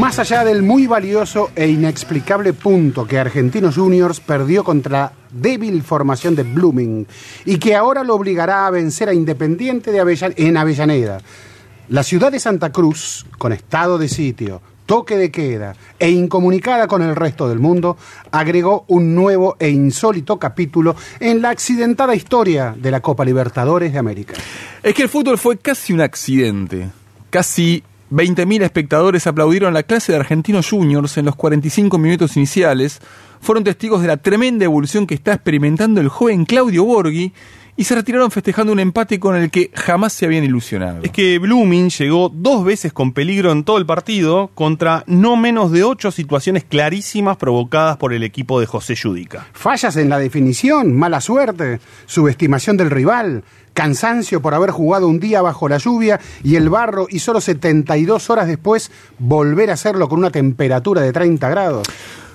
Más allá del muy valioso e inexplicable punto que Argentinos Juniors perdió contra la débil formación de Blooming y que ahora lo obligará a vencer a Independiente de en Avellaneda, la ciudad de Santa Cruz, con estado de sitio, toque de queda e incomunicada con el resto del mundo, agregó un nuevo e insólito capítulo en la accidentada historia de la Copa Libertadores de América. Es que el fútbol fue casi un accidente. Casi 20.000 espectadores aplaudieron la clase de Argentinos Juniors en los 45 minutos iniciales. Fueron testigos de la tremenda evolución que está experimentando el joven Claudio Borghi y se retiraron festejando un empate con el que jamás se habían ilusionado. Es que Blooming llegó dos veces con peligro en todo el partido contra no menos de ocho situaciones clarísimas provocadas por el equipo de José Yudica. Fallas en la definición, mala suerte, subestimación del rival, cansancio por haber jugado un día bajo la lluvia y el barro y solo 72 horas después volver a hacerlo con una temperatura de 30 grados.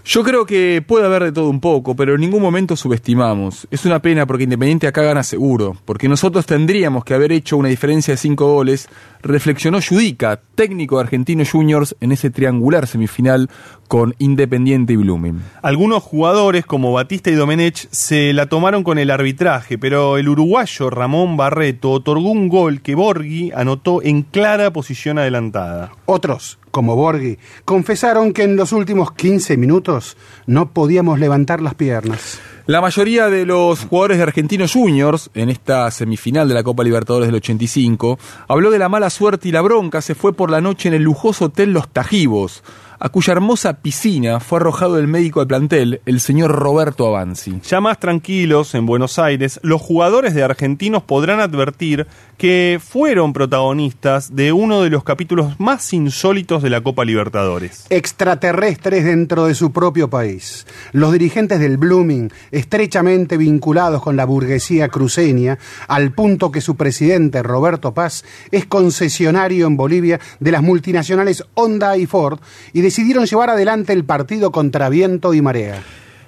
Yo creo que puede haber de todo un poco, pero en ningún momento subestimamos. Es una pena porque Independiente acá gana seguro, porque nosotros tendríamos que haber hecho una diferencia de cinco goles, reflexionó Judica, técnico de Argentinos Juniors, en ese triangular semifinal con Independiente y Blooming. Algunos jugadores como Batista y Domenech se la tomaron con el arbitraje, pero el uruguayo Ramón Barreto otorgó un gol que Borghi anotó en clara posición adelantada. Otros, como Borghi, confesaron que en los últimos 15 minutos no podíamos levantar las piernas. La mayoría de los jugadores de Argentinos Juniors, en esta semifinal de la Copa Libertadores del 85, habló de la mala suerte y la bronca se fue por la noche en el lujoso hotel Los Tajivos, a cuya hermosa piscina fue arrojado el médico del plantel, el señor Roberto Avanzi. Ya más tranquilos en Buenos Aires, los jugadores de Argentinos podrán advertir que fueron protagonistas de uno de los capítulos más insólitos de la Copa Libertadores. Extraterrestres dentro de su propio país. Los dirigentes del Blooming, estrechamente vinculados con la burguesía cruceña, al punto que su presidente, Roberto Paz, es concesionario en Bolivia de las multinacionales Honda y Ford, y decidieron llevar adelante el partido contra viento y marea.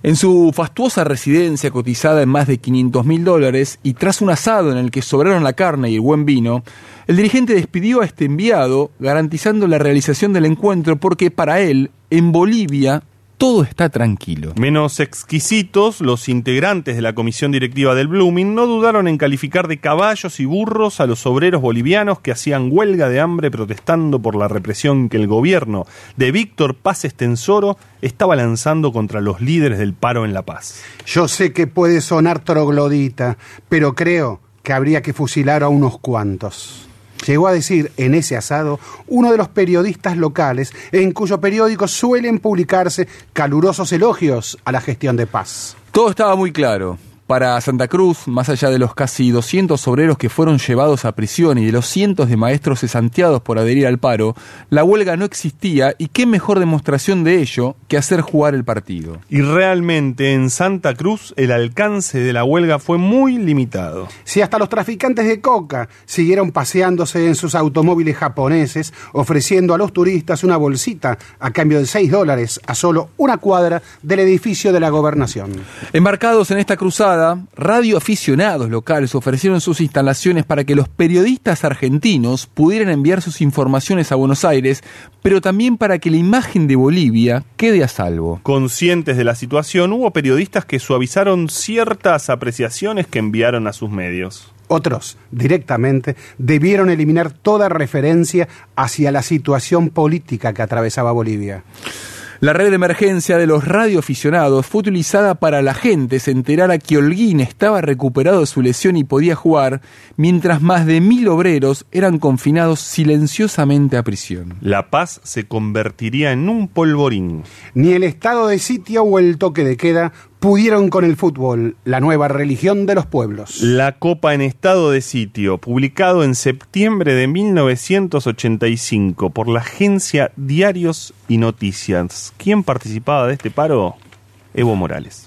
En su fastuosa residencia cotizada en más de 500 mil dólares y tras un asado en el que sobraron la carne y el buen vino, el dirigente despidió a este enviado garantizando la realización del encuentro porque para él, en Bolivia, todo está tranquilo. Menos exquisitos, los integrantes de la comisión directiva del Blooming no dudaron en calificar de caballos y burros a los obreros bolivianos que hacían huelga de hambre protestando por la represión que el gobierno de Víctor Paz Estensoro estaba lanzando contra los líderes del paro en La Paz. Yo sé que puede sonar troglodita, pero creo que habría que fusilar a unos cuantos. Llegó a decir en ese asado uno de los periodistas locales en cuyo periódico suelen publicarse calurosos elogios a la gestión de paz. Todo estaba muy claro. Para Santa Cruz, más allá de los casi 200 obreros que fueron llevados a prisión y de los cientos de maestros cesanteados por adherir al paro, la huelga no existía y qué mejor demostración de ello que hacer jugar el partido. Y realmente en Santa Cruz el alcance de la huelga fue muy limitado. Si hasta los traficantes de coca siguieron paseándose en sus automóviles japoneses, ofreciendo a los turistas una bolsita a cambio de 6 dólares a solo una cuadra del edificio de la gobernación. Embarcados en esta cruzada, radioaficionados locales ofrecieron sus instalaciones para que los periodistas argentinos pudieran enviar sus informaciones a Buenos Aires, pero también para que la imagen de Bolivia quede a salvo. Conscientes de la situación, hubo periodistas que suavizaron ciertas apreciaciones que enviaron a sus medios. Otros, directamente, debieron eliminar toda referencia hacia la situación política que atravesaba Bolivia. La red de emergencia de los radioaficionados fue utilizada para la gente se enterara que Holguín estaba recuperado de su lesión y podía jugar, mientras más de mil obreros eran confinados silenciosamente a prisión. La paz se convertiría en un polvorín. Ni el estado de sitio o el toque de queda pudieron con el fútbol, la nueva religión de los pueblos. La Copa en estado de sitio, publicado en septiembre de 1985 por la agencia Diarios y Noticias. ¿Quién participaba de este paro? Evo Morales.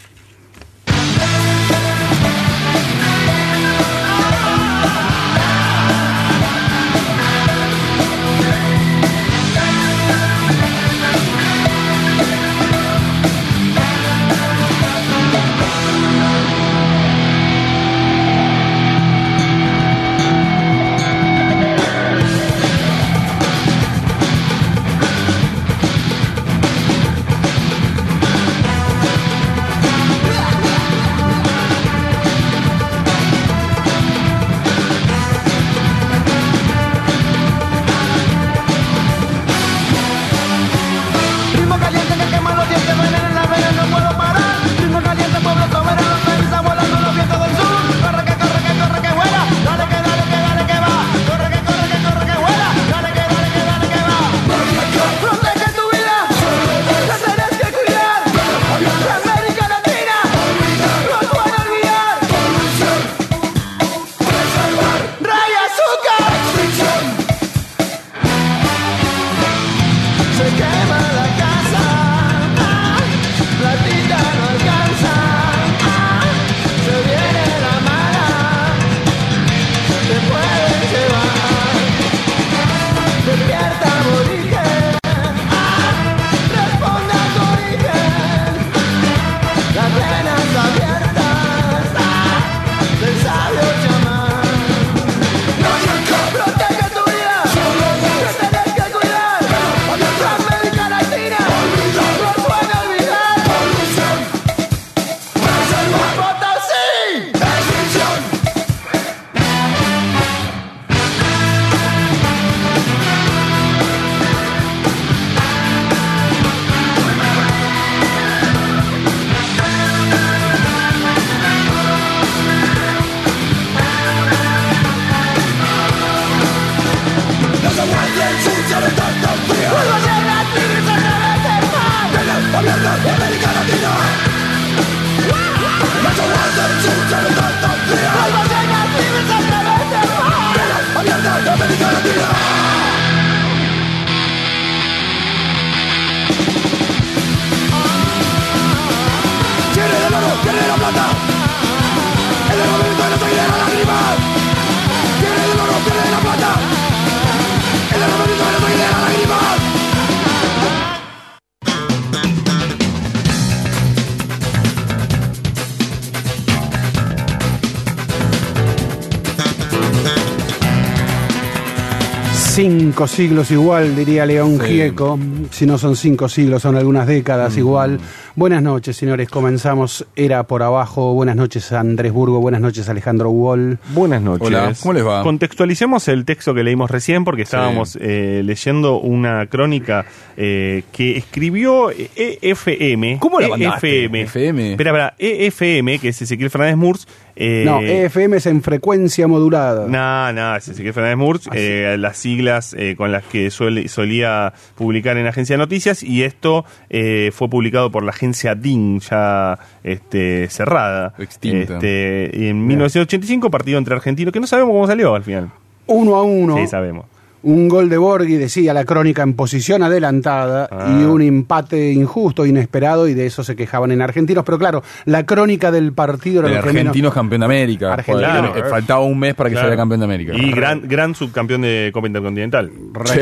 Cinco siglos igual, diría León Sí. Gieco. Si no son cinco siglos, son algunas décadas igual. Buenas noches, señores. Comenzamos Era por abajo. Buenas noches, Andrés Burgo. Buenas noches, Alejandro Wall. Buenas noches. Hola, ¿cómo les va? Contextualicemos el texto que leímos recién porque estábamos eh, leyendo una crónica eh, que escribió EFM. ¿Cómo la mandaste? EFM. FM. Espera, espera. EFM, que es Ezequiel Fernández Murs. eh, no, EFM es en frecuencia modulada. No, no, es Ezequiel Fernández Murs, Ah, eh, las siglas eh, con las que suele- solía publicar en Agencia de Noticias, y esto eh, fue publicado por la agencia DIN, ya este, cerrada. Extinta. Este, y en 1985, partido entre argentinos, que no sabemos cómo salió al final. Uno a uno. Sí, sabemos. Un gol de Borghi, decía la crónica, en posición adelantada Ah. y un empate injusto, inesperado, y de eso se quejaban en argentinos. Pero claro, la crónica del partido era El lo que menos- argentino campeón de América. Argentino, claro. faltaba un mes para que Claro. sea campeón de América. Y gran, gran subcampeón de Copa Intercontinental. Sí,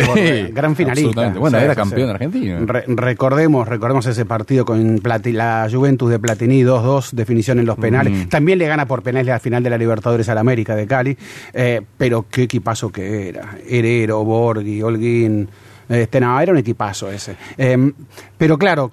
gran finalista. absolutamente. Bueno, Sí, era sí, campeón sí. argentino. Re- recordemos, recordemos ese partido con Plati- la Juventus de Platini 2-2, definición en los penales. Mm. También le gana por penales al final de la Libertadores al América de Cali. Eh, pero qué equipazo que era. Herero, Borghi, Holguín. Este, no, era un equipazo ese. Eh, pero claro,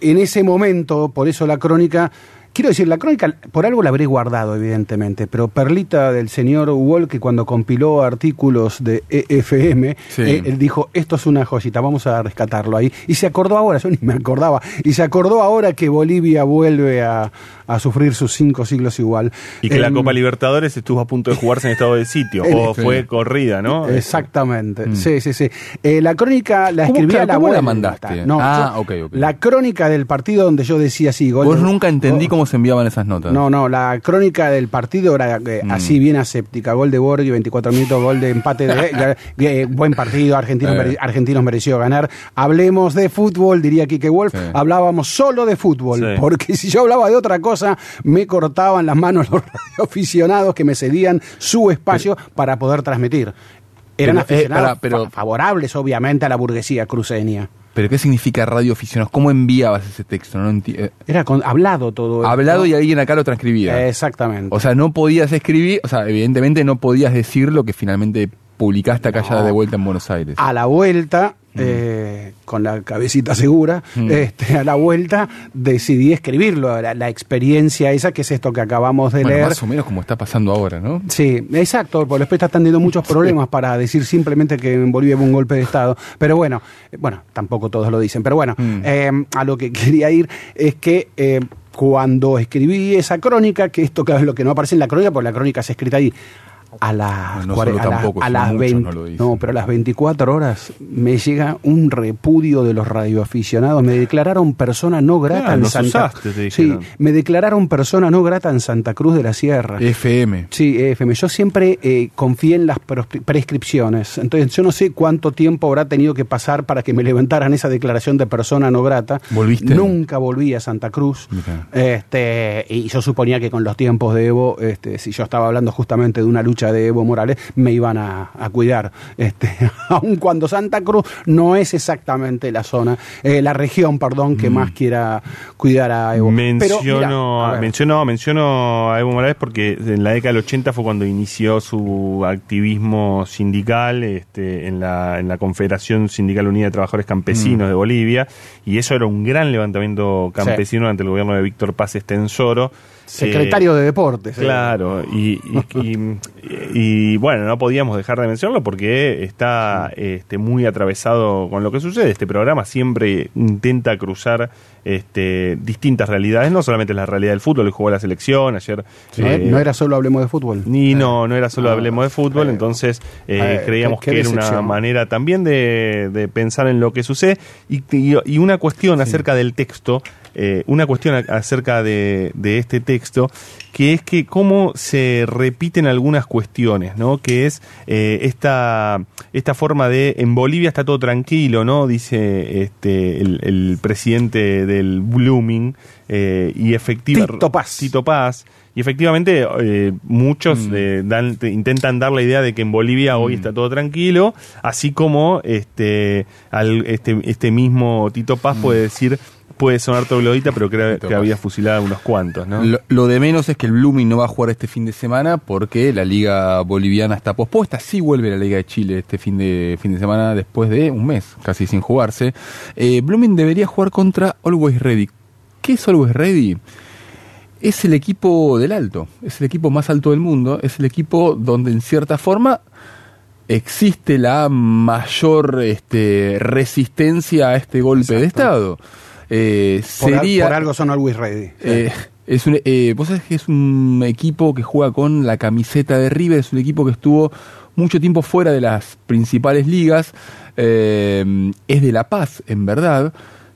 en ese momento, por eso la crónica, quiero decir, la crónica, por algo la habré guardado, evidentemente, pero perlita del señor Wall, que cuando compiló artículos de EFM, Sí. eh, él dijo, esto es una joyita, vamos a rescatarlo ahí. Y se acordó ahora, yo ni me acordaba, y se acordó ahora que Bolivia vuelve a, a sufrir sus cinco siglos igual. Y que la Copa Libertadores estuvo a punto de jugarse en estado de sitio. El- o fue corrida, ¿no? Exactamente, sí, sí, sí. Eh, la crónica la ¿Cómo escribía que- la cómo la mandaste? No, Ah, yo- ok, ok. La crónica del partido donde yo decía sí, gol Vos nunca entendí cómo se enviaban esas notas. No, no, la crónica del partido era eh, Mm. así bien aséptica. Gol de Borghi, 24 minutos, gol de empate de eh, buen partido, Argentinos, Eh. mere- Argentinos mereció ganar. Hablemos de fútbol, diría Kike Wolf. Sí. Hablábamos solo de fútbol, Sí. porque si yo hablaba de otra cosa, me cortaban las manos los radioaficionados que me cedían su espacio para poder transmitir. Eran Pero, eh, aficionados pero- fa- favorables, obviamente, a la burguesía cruceña. ¿Pero qué significa radio aficionados? ¿Cómo enviabas ese texto? No eh, Era con- hablado todo. esto. hablado y alguien acá lo transcribía. Exactamente. O sea, no podías escribir, o sea, evidentemente no podías decir lo que finalmente publicaste acá ya de vuelta en Buenos Aires. a la vuelta, eh, con la cabecita segura, Mm. este, a la vuelta decidí escribirlo, la, la experiencia esa, que es esto que acabamos de bueno, leer. más o menos como está pasando ahora, ¿no? Sí, exacto, porque después están teniendo muchos problemas para decir simplemente que en Bolivia hubo un golpe de Estado. Pero bueno, eh, bueno, tampoco todos lo dicen, pero bueno, Mm. eh, a lo que quería ir es que eh, cuando escribí esa crónica, que esto claro, es lo que no aparece en la crónica, porque la crónica se escrita ahí. A las, No a la- tampoco, a las 20 no no, pero a las 24 horas me llega un repudio de los radioaficionados. Me declararon persona no grata Ah, en Santa usaste, te Sí, me declararon persona no grata en Santa Cruz de la Sierra. FM. Sí, FM. Yo siempre eh, confié en las prescripciones. Entonces, yo no sé cuánto tiempo habrá tenido que pasar para que me levantaran esa declaración de persona no grata. ¿Volviste? Nunca volví a Santa Cruz. Este, y yo suponía que con los tiempos de Evo, este, si yo estaba hablando justamente de una lucha de Evo Morales, me iban a, a cuidar. Este, aun cuando Santa Cruz no es exactamente la zona, eh, la región, perdón, Mm. que más quiera cuidar a Evo. Pero, Menciono, a menciono, menciono a Evo Morales porque en la década del 80 fue cuando inició su activismo sindical este, en, la, en la Confederación Sindical Unida de Trabajadores Campesinos de Bolivia y eso era un gran levantamiento campesino ante el gobierno de Víctor Paz Estensoro. Secretario de Deportes. eh. Claro, y, y- bueno, no podíamos dejar de mencionarlo porque está este, muy atravesado con lo que sucede. Este programa siempre intenta cruzar este, distintas realidades, no solamente la realidad del fútbol, hoy jugó la selección, ayer... No, eh, no era solo hablemos de fútbol. ni no, no era solo Ah, hablemos de fútbol, entonces eh, creíamos que era una manera también de, de pensar en lo que sucede y, y- y una cuestión acerca del texto, eh, una cuestión acerca de, de este texto, que es que cómo se repiten algunas cuestiones, ¿no? Que es eh, esta, esta forma de en Bolivia está todo tranquilo, ¿no? Dice este el, el presidente del Blooming eh, y efectiva Tito Paz. Tito Paz. Y efectivamente, eh, muchos eh, dan- te- intentan dar la idea de que en Bolivia hoy está todo tranquilo, así como este, al- este, este mismo Tito Paz puede decir, puede sonar troglodita, pero creo que había fusilado a unos cuantos, ¿no? Lo, lo de menos es que el Blooming no va a jugar este fin de semana porque la liga boliviana está pospuesta. Sí vuelve la liga de Chile este fin de fin de semana después de un mes casi sin jugarse. Eh, Blooming debería jugar contra Always Ready. ¿Qué es Always Ready? Es el equipo del alto, es el equipo más alto del mundo, es el equipo donde en cierta forma existe la mayor este, resistencia a este golpe de Estado. Eh, Por, al- sería, por algo son always ready. eh, es un, eh, vos sabés que es un equipo que juega con la camiseta de River, es un equipo que estuvo mucho tiempo fuera de las principales ligas, eh, es de La Paz, en verdad.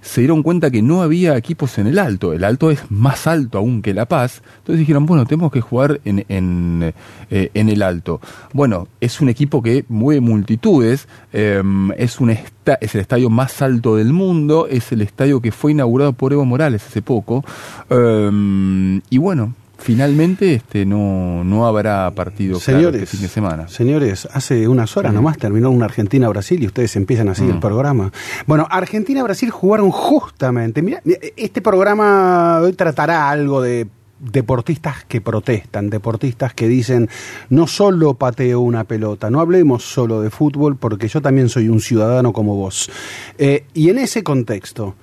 Se dieron cuenta que no había equipos en el alto, el alto es más alto aún que La Paz, entonces dijeron, bueno, tenemos que jugar en, en, eh, en el alto. Bueno, es un equipo que mueve multitudes, eh, es, un esta- es el estadio más alto del mundo, es el estadio que fue inaugurado por Evo Morales hace poco, eh, y bueno, finalmente este no, no habrá partido claro Señores, este fin de semana. señores, hace unas horas nomás terminó una Argentina-Brasil y ustedes empiezan así Mm. el programa. Bueno, Argentina-Brasil jugaron justamente. Mira, este programa hoy tratará algo de deportistas que protestan, deportistas que dicen no solo pateo una pelota, no hablemos solo de fútbol porque yo también soy un ciudadano como vos. Eh, y en ese contexto,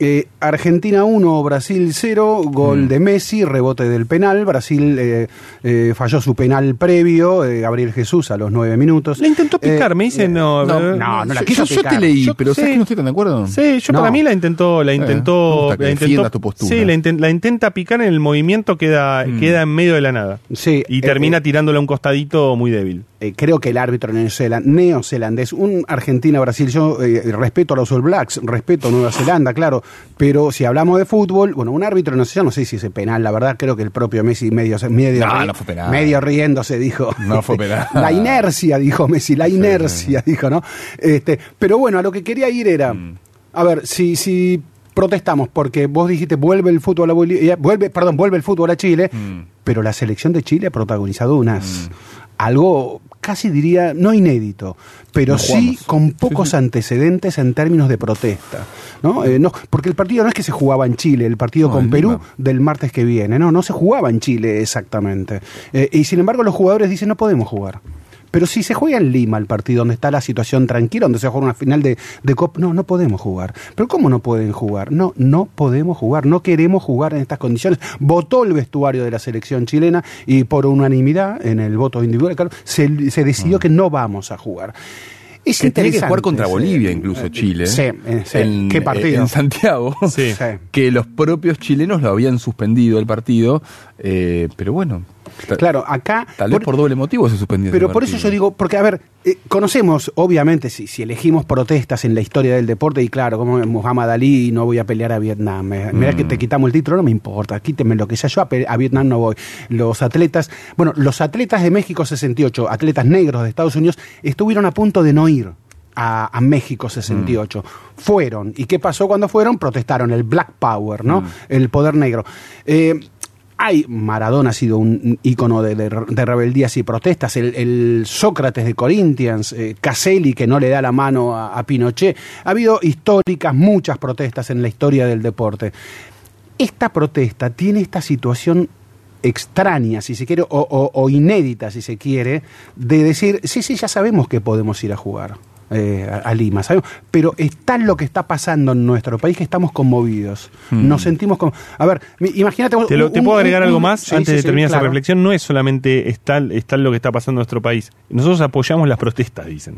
Eh, Argentina 1, Brasil 0, gol Mm. de Messi, rebote del penal. Brasil eh, eh, falló su penal previo, eh, Gabriel Jesús a los 9 minutos. Le intentó picar, Eh, me dice, no, no, no, no la Yo- quiso yo, yo te picar. leí, Yo- pero ¿sabes sí. que no estoy tan de acuerdo? Sí, yo No. para mí la intentó, la intentó, la intentó, tu postura. sí, la, inten- la intenta picar en el movimiento queda, Mm. queda en medio de la nada. Sí, Y eh, termina eh, tirándola a un costadito muy débil. eh, creo que el árbitro neozelan- neozelandés, un Argentina-Brasil, yo eh, respeto a los All Blacks, respeto a Nueva Zelanda, claro, pero si hablamos de fútbol, bueno, un árbitro, no sé, yo no sé si es penal, la verdad creo que el propio Messi medio, medio, No, ri- no fue penal. medio riéndose dijo. No fue penal. La inercia, dijo Messi, la inercia, dijo, ¿no? Este, pero bueno, a lo que quería ir era, Mm. a ver, si, si protestamos porque vos dijiste vuelve el fútbol a Bolivia, vuelve, perdón, vuelve el fútbol a Chile, Mm. pero la selección de Chile ha protagonizado unas algo casi diría no inédito, pero No sí con pocos antecedentes en términos de protesta, ¿no? Eh, no, porque el partido no es que se jugaba en Chile, el partido No, con Perú Lima. del martes que viene, no, no se jugaba en Chile exactamente. Eh, y sin embargo los jugadores dicen no podemos jugar. Pero si se juega en Lima el partido, donde está la situación tranquila, donde se juega una final de, de Copa, no, no podemos jugar. ¿Pero cómo no pueden jugar? No, no podemos jugar, no queremos jugar en estas condiciones. Votó el vestuario de la selección chilena y por unanimidad, en el voto individual, claro, se, se decidió que no vamos a jugar. Es. Que tenía que jugar contra Bolivia, incluso Chile. Sí, eh, sí. En, ¿Qué partido? En Santiago. Sí. Sí. Que los propios chilenos lo habían suspendido el partido. eh, pero bueno. Claro, acá... Tal vez por doble motivo se suspendió. Pero por eso yo digo, porque a ver, eh, conocemos, obviamente, si, si elegimos protestas en la historia del deporte, y claro, como Muhammad Ali, no voy a pelear a Vietnam. eh, Mira que Mm. te quitamos el título, no me importa, quíteme lo que sea, yo a, Vietnam no voy. Los atletas, bueno, los atletas de México 68, atletas negros de Estados Unidos, estuvieron a punto de no ir. A, a México 68. Fueron. ¿Y qué pasó cuando fueron? Protestaron el Black Power, ¿no? El poder negro. Eh, hay, Maradona ha sido un ícono de, rebeldías y protestas, el, Sócrates de Corinthians, eh, Caselli que no le da la mano a, Pinochet. Ha habido históricas, muchas protestas en la historia del deporte. Esta protesta tiene esta situación extraña, si se quiere, o, o- o inédita, si se quiere, de decir, sí, sí, ya sabemos que podemos ir a jugar. Eh, a, a Lima, sabemos, pero es tal lo que está pasando en nuestro país que estamos conmovidos. Nos sentimos como. A ver, imagínate. Hmm. Te, lo- un- te puedo agregar un- algo más sí, antes sí, de sí, terminar esa claro. reflexión. No es solamente está, está lo que está pasando en nuestro país. Nosotros apoyamos las protestas, dicen.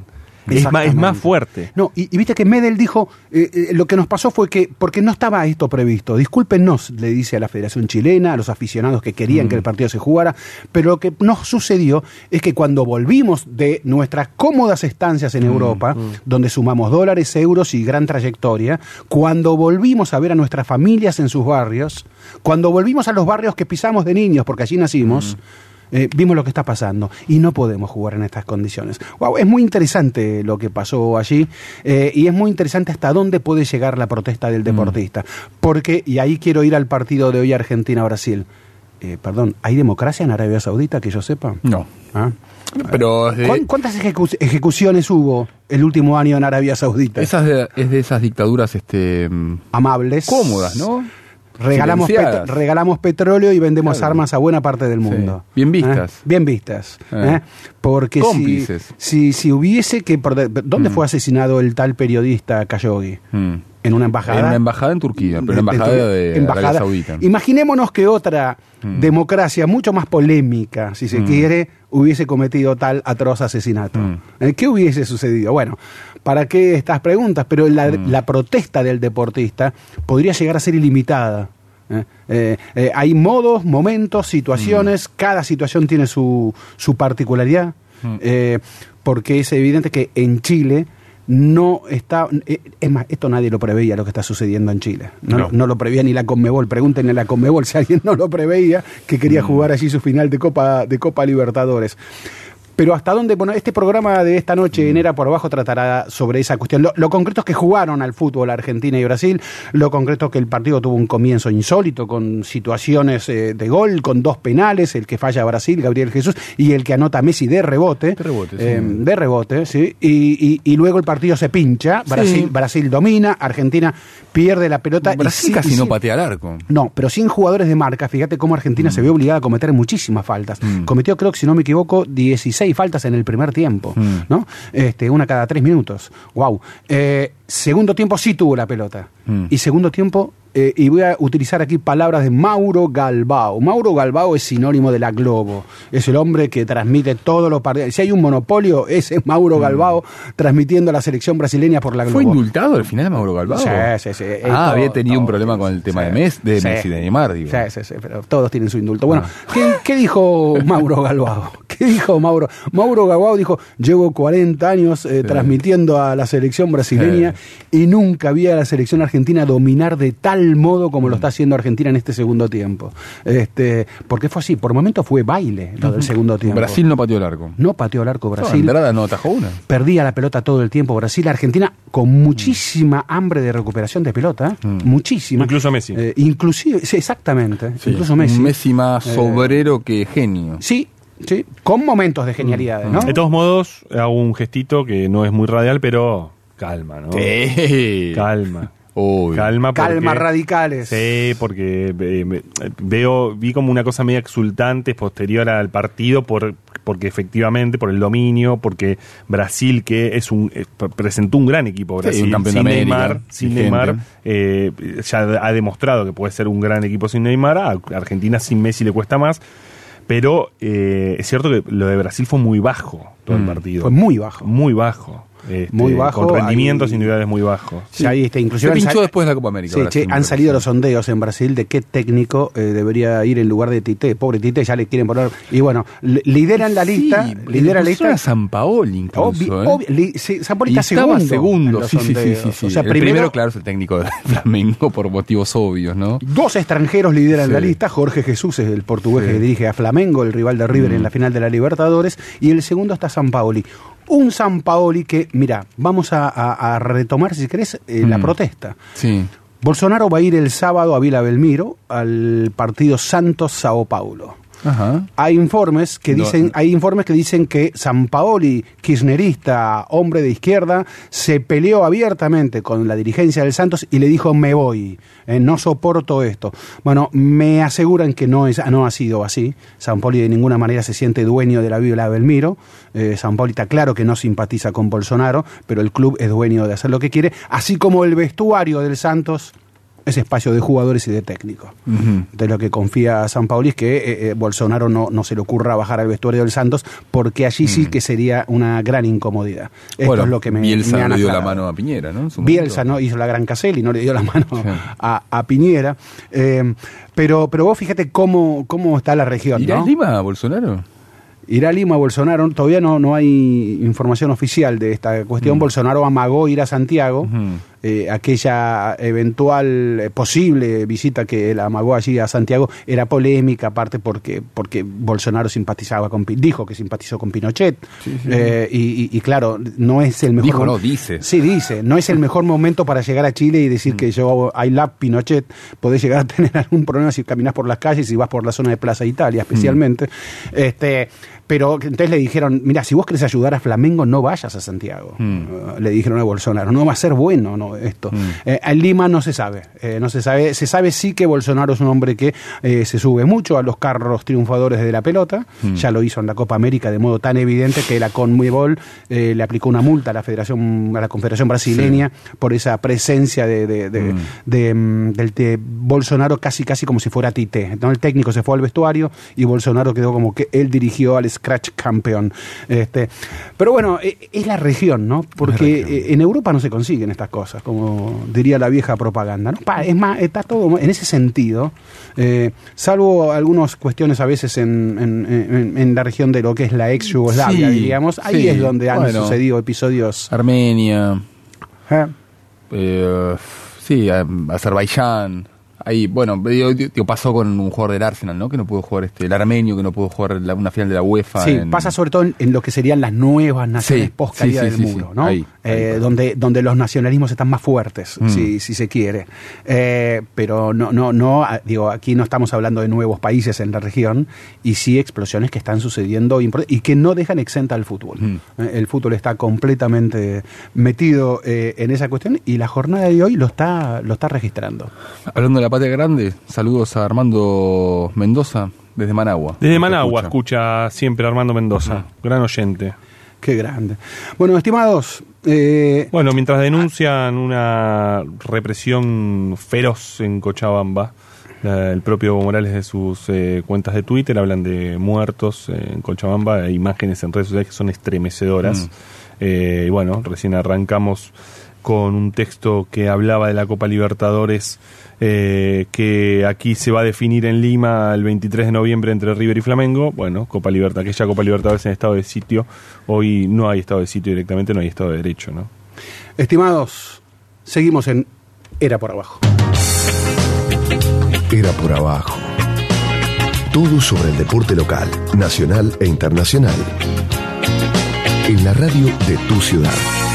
Es más, es más fuerte. No, y, y viste que Medel dijo, eh, eh, lo que nos pasó fue que, porque no estaba esto previsto, discúlpenos, le dice a la Federación Chilena, a los aficionados que querían que el partido se jugara, pero lo que nos sucedió es que cuando volvimos de nuestras cómodas estancias en Europa, donde sumamos dólares, euros y gran trayectoria, cuando volvimos a ver a nuestras familias en sus barrios, cuando volvimos a los barrios que pisamos de niños, porque allí nacimos, eh, vimos lo que está pasando y no podemos jugar en estas condiciones. Wow, es muy interesante lo que pasó allí eh, y es muy interesante hasta dónde puede llegar la protesta del deportista. Porque, y ahí quiero ir al partido de hoy Argentina-Brasil. Eh, perdón, ¿hay democracia en Arabia Saudita que yo sepa? No. ¿Ah? Pero es de- ¿Cuán- ¿Cuántas ejecu- ejecuciones hubo el último año en Arabia Saudita? esas de- es de esas dictaduras este, mm, Amables. cómodas, ¿no? Regalamos, pet- regalamos petróleo y vendemos Claro. armas a buena parte del mundo. Sí. Bien vistas. ¿Eh? Bien vistas. Eh. ¿eh? Porque si, Cómplices. si, si hubiese que... ¿Dónde Mm. fue asesinado el tal periodista Khashoggi? mm, ¿En una embajada? en una embajada en Turquía, pero una De- embajada de- embajada. Arabia Saudita. Imaginémonos que otra Mm. democracia mucho más polémica, si se quiere, hubiese cometido tal atroz asesinato. Mm. Eh, ¿Qué hubiese sucedido? Bueno, ¿para qué estas preguntas? Pero la, Mm. la protesta del deportista podría llegar a ser ilimitada. ¿eh? Eh, eh, hay modos, momentos, situaciones, Mm. cada situación tiene su, su particularidad, porque es evidente que en Chile no está, eh, es más, esto nadie lo preveía lo que está sucediendo en Chile, no, No. no lo preveía ni la Conmebol, pregúntenle a la Conmebol si alguien no lo preveía que Mm. quería jugar allí su final de Copa, de Copa Libertadores. Pero hasta dónde, bueno, este programa de esta noche en Era por Abajo tratará sobre esa cuestión. Lo, lo concreto es que jugaron al fútbol Argentina y Brasil, lo concreto es que el partido tuvo un comienzo insólito, con situaciones eh, de gol, con dos penales, el que falla Brasil, Gabriel Jesús, y el que anota Messi de rebote. De rebote, sí. Eh, de rebote, sí. Y, y- y luego el partido se pincha, Brasil, Sí. Brasil domina, Argentina pierde la pelota. y Brasil sí- casi y no patea al arco. no, pero sin jugadores de marca, fíjate cómo Argentina se ve obligada a cometer muchísimas faltas. Mm. Cometió, creo que si no me equivoco, 16 16 faltas en el primer tiempo, Mm. ¿no? Este, una cada tres minutos. Wow. segundo tiempo sí tuvo la pelota. Mm. Y segundo tiempo, eh, y voy a utilizar aquí palabras de Mauro Galbao. Mauro Galbao es sinónimo de la Globo. Es el hombre que transmite todos los partidos. Si hay un monopolio, ese es Mauro Galbao transmitiendo a la selección brasileña por la Globo. ¿Fue indultado al final Mauro Galvao? Sí, sí, sí. Eh, Ah, todo- había tenido un problema con el tema Sí, de, Mes, de sí. Messi, de Neymar, digo. Sí, sí, sí, pero todos tienen su indulto. Bueno, Ah. ¿qué, qué dijo Mauro Galbao? ¿Qué dijo Mauro? Mauro Galbao dijo, llevo 40 años eh, transmitiendo a la selección brasileña y nunca vi a la selección argentina dominar de tal modo como lo está haciendo Argentina en este segundo tiempo. Este, porque fue así, por momentos fue baile lo del segundo tiempo. Brasil no pateó el arco. no pateó el arco Brasil. Brasil. Andrada no atajó una. Perdía la pelota todo el tiempo Brasil, Argentina con muchísima hambre de recuperación de pelota, ¿eh? muchísima. Incluso Messi. Eh, inclusive, sí, exactamente. Sí, Incluso Messi. Messi más Eh, sobrero que genio. Sí, sí, con momentos de genialidad, ¿no? De todos modos, hago un gestito que no es muy radial, pero calma, ¿no? Sí. Calma. Uy. Calma, porque, Calma radicales. Sí, porque eh, veo, vi como una cosa media exultante posterior al partido por porque efectivamente por el dominio, porque Brasil que es un eh, pre- presentó un gran equipo Sí, Brasil un campeón sin de América, Neymar, sin. Neymar eh, ya ha demostrado que puede ser un gran equipo sin Neymar, a Argentina sin Messi le cuesta más. Pero eh, es cierto que lo de Brasil fue muy bajo todo el Mm, partido. Fue muy bajo. Muy bajo. Este, Muy bajo, Con rendimientos individuales muy bajos. Sí, ahí, este, Se inclusive han pinchó después de la Copa América. Sí, che, han salido los sondeos en Brasil de qué técnico eh, debería ir en lugar de Tite. Pobre Tite, ya le quieren poner. Y bueno, li- lideran la lista. Sí, lideran la lista. a San Paoli incluso. Obvi- ¿eh? obvi- li- sí, Sampaoli Y está segundo. segundo, sí, sí, sí, sí, sí. O sea, el primero, primero, claro, es el técnico de Flamengo por motivos obvios, ¿no? Dos extranjeros lideran Sí. la lista. Jorge Jesús es el portugués Sí. Mm. que dirige a Flamengo, el rival de River en la final de la Libertadores. Y el segundo está San Paoli. Un San Paoli que, mira, vamos a, a- a retomar, si querés, eh, la Mm. protesta. Sí. Bolsonaro va a ir el sábado a Vila Belmiro al partido Santos Sao Paulo. Ajá. Hay informes que dicen, no. hay informes que dicen que San Paoli, kirchnerista, hombre de izquierda, se peleó abiertamente con la dirigencia del Santos y le dijo me voy, eh, no soporto esto. Bueno, me aseguran que no es, no ha sido así. San Paoli de ninguna manera se siente dueño de la Vila Belmiro. Eh, San Paoli está claro que no simpatiza con Bolsonaro, pero el club es dueño de hacer lo que quiere, así como el vestuario del Santos es espacio de jugadores y de técnicos. De lo que confía San Pauli es que eh, eh, Bolsonaro no, no se le ocurra bajar al vestuario del Santos, porque allí sí que sería una gran incomodidad. Esto Mm. bueno, es lo que me, Bielsa me han dio la mano a Piñera, ¿no? Bielsa no hizo la gran Caselli, no le dio la mano Sí. a, a Piñera. Eh, pero, pero vos fíjate cómo, cómo está la región. ¿Irá ¿no? a Lima, Bolsonaro? Irá a Lima Bolsonaro, todavía no, no hay información oficial de esta cuestión. Bolsonaro amagó ir a Santiago, Mm. Eh, aquella eventual eh, posible visita que él amagó allí a Santiago era polémica, aparte porque, porque Bolsonaro simpatizaba con, Pi- dijo que simpatizó con Pinochet. Eh, y, y- y claro, no es el mejor Dijo, no, dice. Sí, dice, no es el mejor momento para llegar a Chile y decir que yo, I love Pinochet, podés llegar a tener algún problema si caminas por las calles, si vas por la zona de Plaza Italia especialmente. Este, pero entonces le dijeron, mira, si vos querés ayudar a Flamengo, no vayas a Santiago. Mm. Uh, le dijeron a Bolsonaro, no va a ser bueno no esto. Eh, en Lima no se sabe, eh, no se sabe, se sabe sí que Bolsonaro es un hombre que eh, se sube mucho a los carros triunfadores de la pelota, ya lo hizo en la Copa América de modo tan evidente que la Conmebol le aplicó una multa a la Federación, a la Confederación Brasileña por esa presencia de, de, de- de, mm, del de Bolsonaro casi casi como si fuera Tite. ¿no? El técnico se fue al vestuario y Bolsonaro quedó como que él dirigió al Scratch Campeón. Este, pero bueno, eh, es la región, ¿no? Porque eh, en Europa no se consiguen estas cosas, como diría la vieja propaganda. ¿no? Es más, está todo en ese sentido, eh, salvo algunas cuestiones a veces en, en- en- en la región de lo que es la ex Yugoslavia, Sí, diríamos. Ahí sí, es donde han bueno. sucedido episodios. Armenia, ¿eh? eh, sí, Azerbaiyán. Ahí, bueno, digo, digo, pasó con un jugador del Arsenal, ¿no? Que no pudo jugar, este, el armenio, que no pudo jugar la- una final de la UEFA. Sí, en- pasa sobre todo en, en lo que serían las nuevas naciones Sí, post caída sí, del sí, muro. ¿no? Ahí, Eh, donde, donde los nacionalismos están más fuertes, Mm. si, si se quiere. Eh, pero no, no, no, digo, aquí no estamos hablando de nuevos países en la región, y sí explosiones que están sucediendo y que no dejan exenta al fútbol. Mm. Eh, el fútbol está completamente metido eh, en esa cuestión y la jornada de hoy lo está, lo está registrando. Hablando de la patria grande, saludos a Armando Mendoza, desde Managua. Desde Managua escucha. escucha siempre Armando Mendoza, gran oyente. Qué grande. Bueno, estimados, eh, Bueno, mientras denuncian una represión feroz en Cochabamba, la- el propio Evo Morales de sus eh, cuentas de Twitter hablan de muertos eh, en Cochabamba, e imágenes en redes sociales que son estremecedoras. Eh, y bueno, recién arrancamos con un texto que hablaba de la Copa Libertadores, eh, que aquí se va a definir en Lima el 23 de noviembre entre River y Flamengo. Bueno, Copa Libertad, aquella Copa Libertadores en estado de sitio. Hoy no hay estado de sitio directamente, no hay estado de derecho, ¿no? estimados, seguimos en Era por abajo. Era por abajo. Todo sobre el deporte local, nacional e internacional. En la radio de tu ciudad.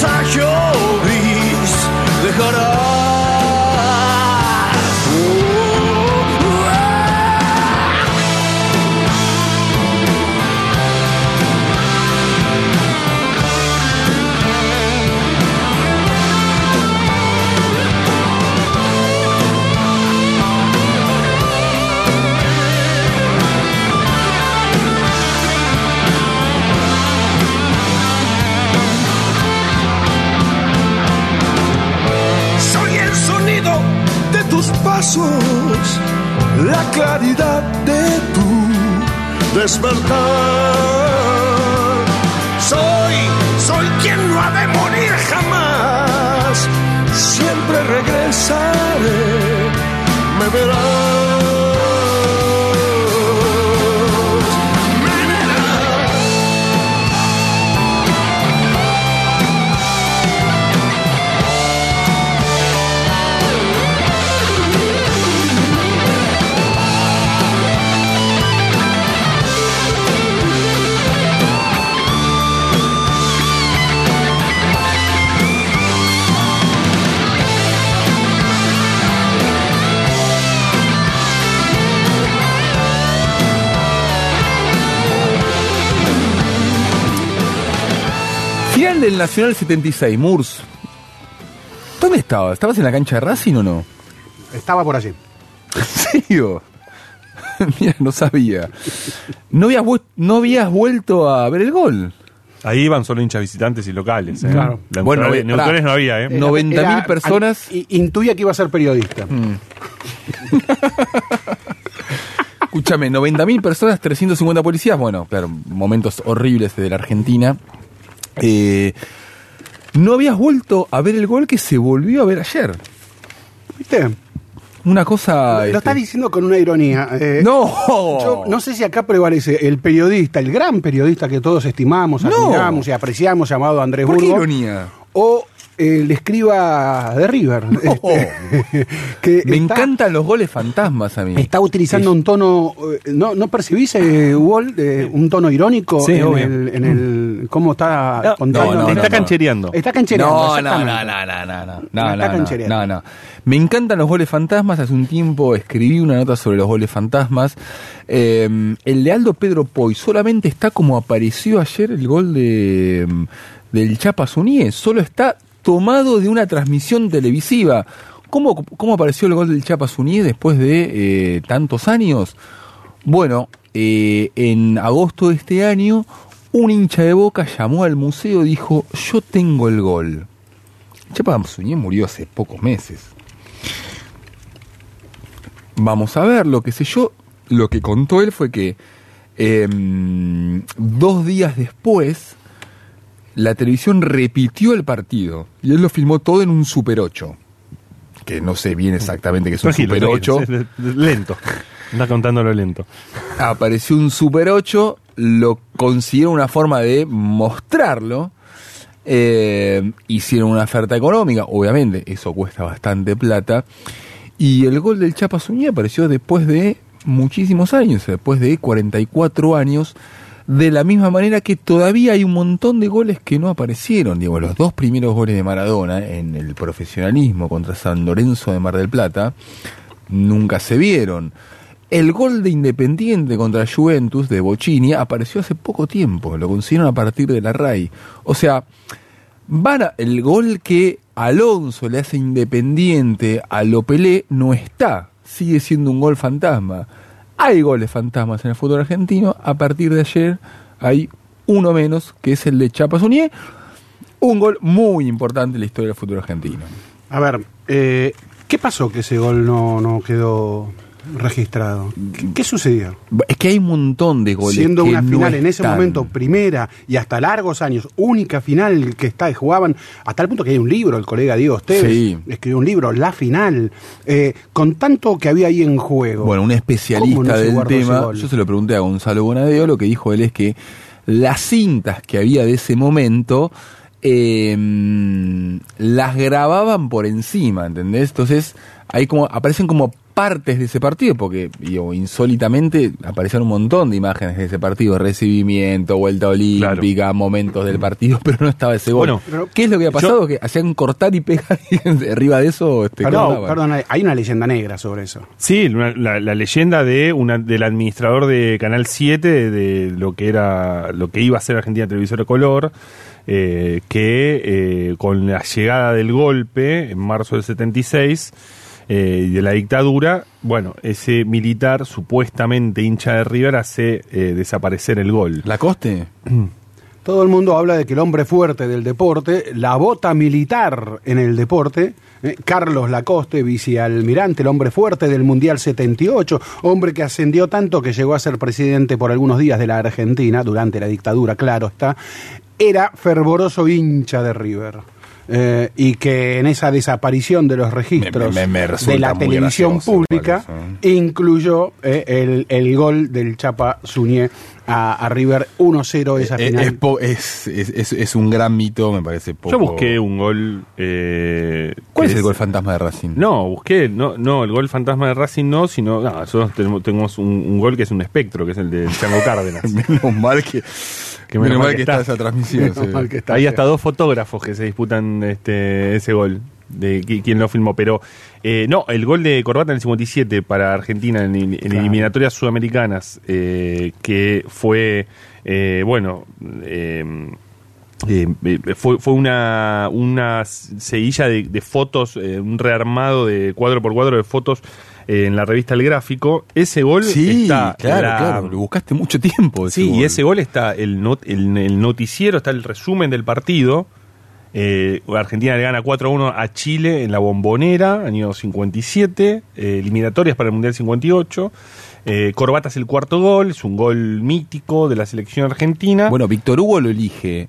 De un la claridad de tu despertar. Soy, soy quien no ha de morir jamás, siempre regresaré, me verás. Final del Nacional 76, Murs. ¿Dónde estabas? ¿Estabas en la cancha de Racing o no? Estaba por allí. ¿En serio? Mira, no sabía. ¿No habías, vu- ¿No habías vuelto a ver el gol? Ahí iban solo hinchas visitantes y locales. ¿eh? Claro. Neutrales, Bueno, eh, neutrales pará. no había, ¿eh? No. 90.000 Era- personas. Intuía que iba a ser periodista. Escúchame, 90.000 personas, 350 policías. Bueno, claro, momentos horribles de la Argentina. Eh, no habías vuelto a ver el gol que se volvió a ver ayer. ¿Viste? Una cosa. Lo este, estás diciendo con una ironía. eh, ¡No! Yo no sé si acá prevalece el periodista, el gran periodista que todos estimamos, No. admiramos y apreciamos, llamado Andrés ¿Por qué Burgo, ironía? o el escriba de River. este, que Me está- encantan los goles fantasmas a mí. Está utilizando un tono, eh, ¿no, no percibís, eh, Wall, eh, un tono irónico Sí, en, obvio. el, en el cómo está No, contando? no, no, te está no. canchereando. Está canchereando. No, no, no, no, no, no, no, está no, canchereando. no, no. Me encantan los goles fantasmas. Hace un tiempo escribí una nota sobre los goles fantasmas. Eh, el de Aldo Pedro Poy solamente está como apareció ayer el gol de, del Chapa Suñé solo está tomado de una transmisión televisiva. ¿Cómo, cómo apareció el gol del Chapa Suñé después de eh, tantos años? Bueno, eh, en agosto de este año, un hincha de boca llamó al museo y dijo: Yo tengo el gol. Chapa Suñé murió hace pocos meses. Vamos a ver, lo que sé yo, lo que contó él fue que em, dos días después la televisión repitió el partido y él lo filmó todo en un Super 8. Que no sé bien exactamente qué es un Tranquilo, Super 8. tranquilo, es- es lento. Anda contándolo lento. Apareció un Super 8, lo consiguieron una forma de mostrarlo. eh, hicieron una oferta económica, obviamente, eso cuesta bastante plata. Y el gol del Chapa Zúñiga apareció después de muchísimos años, después de 44 años, de la misma manera que todavía hay un montón de goles que no aparecieron. Digo, los dos primeros goles de Maradona en el profesionalismo contra San Lorenzo de Mar del Plata nunca se vieron. El gol de Independiente contra Juventus de Bocini apareció hace poco tiempo, lo consiguieron a partir de la RAI. O sea, van el gol que Alonso le hace Independiente a Lopelé no está, sigue siendo un gol fantasma. Hay goles fantasmas en el fútbol argentino, a partir de ayer hay uno menos, que es el de Chapa Zunier, un gol muy importante en la historia del fútbol argentino. A ver, eh, ¿qué pasó que ese gol no, no quedó registrado? ¿Qué, qué sucedió? Es que hay un montón de goles. Siendo que una no final en ese momento primera y hasta largos años, única final que está jugaban, hasta el punto que hay un libro, el colega Diego Esteves Sí. escribió un libro, La Final, eh, con tanto que había ahí en juego. Bueno, un ¿Cómo especialista no del tema, yo se lo pregunté a Gonzalo Bonadeo, lo que dijo él es que las cintas que había de ese momento eh, las grababan por encima, ¿entendés? Entonces, ahí como aparecen como partes de ese partido, porque digo, insólitamente aparecieron un montón de imágenes de ese partido, recibimiento, vuelta olímpica, momentos del partido, pero no estaba ese gol. Bueno, ¿Qué es lo que ha pasado? que hacían cortar y pegar y arriba de eso este, Perdón, perdón, hay- una leyenda negra sobre eso. Sí, la, la leyenda de una del administrador de Canal 7 de, de lo que era lo que iba a ser Argentina Televisor Color, eh, que eh, con la llegada del golpe en marzo del 76 eh, y de la dictadura, bueno, ese militar supuestamente hincha de River hace eh, desaparecer el gol. ¿La coste? Todo el mundo habla de que el hombre fuerte del deporte, la bota militar en el deporte, eh, Carlos Lacoste, vicealmirante, el hombre fuerte del Mundial 78, hombre que ascendió tanto que llegó a ser presidente por algunos días de la Argentina, durante la dictadura, claro está, era fervoroso hincha de River. Eh, y que en esa desaparición de los registros Me- me- me resulta de la televisión pública incluyó eh, el, el gol del Chapa Suñé a, a River 1-0 esa Eh, final. Es, po- es, es, es- un gran mito, me parece poco. Yo busqué un gol. eh, ¿Cuál es el gol fantasma de Racing? No, busqué, no, no, el gol fantasma de Racing no, sino, no, nosotros tenemos, tenemos un, un gol que es un espectro, que es el de Chango Cárdenas. Menos mal que, Que menos menos mal mal que que está está. esa transmisión. Menos sí. mal que está Hay hasta dos fotógrafos que se disputan este ese gol de qui- quién lo filmó, pero eh, no, el gol de Corbata en el 57 para Argentina en, en Claro. eliminatorias sudamericanas, eh, que fue, eh, bueno, eh, eh, eh, fue, fue una, una seguilla de, de fotos, eh, un rearmado de cuadro por cuadro de fotos en la revista El Gráfico. Ese gol Sí, está claro, la- claro. Lo buscaste mucho tiempo. ese Sí, gol. y ese gol está el, not- el, el noticiero, está el resumen del partido. Eh, Argentina le gana 4-1 a Chile en la Bombonera, año 57, eh, eliminatorias para el Mundial 58. Eh, Corbata es el cuarto gol, es un gol mítico de la selección argentina. Bueno, Víctor Hugo lo elige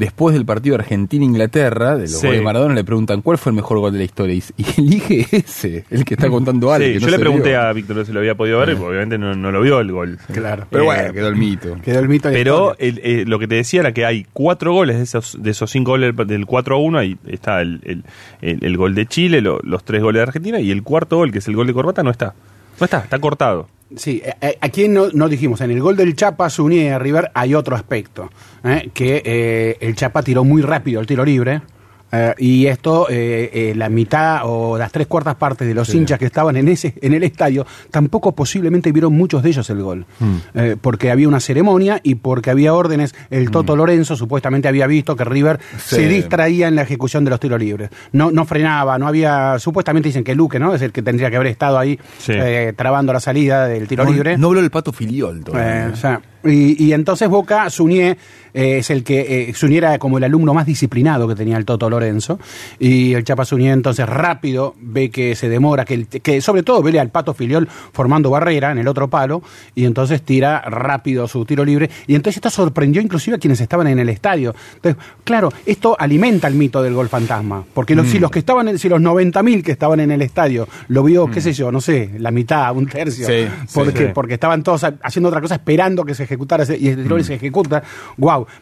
después del partido Argentina-Inglaterra, de los Sí. goles de Maradona, le preguntan cuál fue el mejor gol de la historia. Y, y elige ese, el que está contando algo. Sí, yo le pregunté vio. a Víctor si lo había podido ver, y obviamente no, no lo vio el gol. Claro. Pero Eh, bueno, quedó el mito. Quedó el mito Pero el- eh, lo que te decía era que hay cuatro goles de esos, de esos cinco goles del 4 a 1. Ahí está el, el- el- el gol de Chile, lo- los tres goles de Argentina. Y el cuarto gol, que es el gol de Corbata, no está. No está, está cortado. Sí, eh, eh, aquí no, no dijimos, en el gol del Chapa Suñé a River hay otro aspecto, eh, que eh, el Chapa tiró muy rápido el tiro libre, Eh, y esto, eh, eh, la mitad o las tres cuartas partes de los hinchas que estaban en ese en el estadio, tampoco posiblemente vieron muchos de ellos el gol. Mm. Eh, porque había una ceremonia y porque había órdenes. El Toto Lorenzo supuestamente había visto que River Mm. Sí. se distraía en la ejecución de los tiros libres. No, no frenaba, no había. Supuestamente dicen que Luque, ¿no? Es el que tendría que haber estado ahí Sí. eh, trabando la salida del tiro No, libre. no habló el pato filiol o sea, y, y entonces Boca, Suñé, eh, es el que, eh, Suñé era como el alumno más disciplinado que tenía el Toto Lorenzo, y el Chapa Suñé entonces rápido ve que se demora, que, el- que sobre todo ve al Pato Filiol formando barrera en el otro palo, y entonces tira rápido su tiro libre, y entonces esto sorprendió inclusive a quienes estaban en el estadio. Entonces, claro, esto alimenta el mito del gol fantasma, porque los, si los que estaban, en- si los 90.000 que estaban en el estadio lo vio, qué sé yo, no sé, la mitad, un tercio, Sí, porque, sí. porque estaban todos ha- haciendo otra cosa esperando que se ejecutara ese- y el tiro Mm. se ejecuta.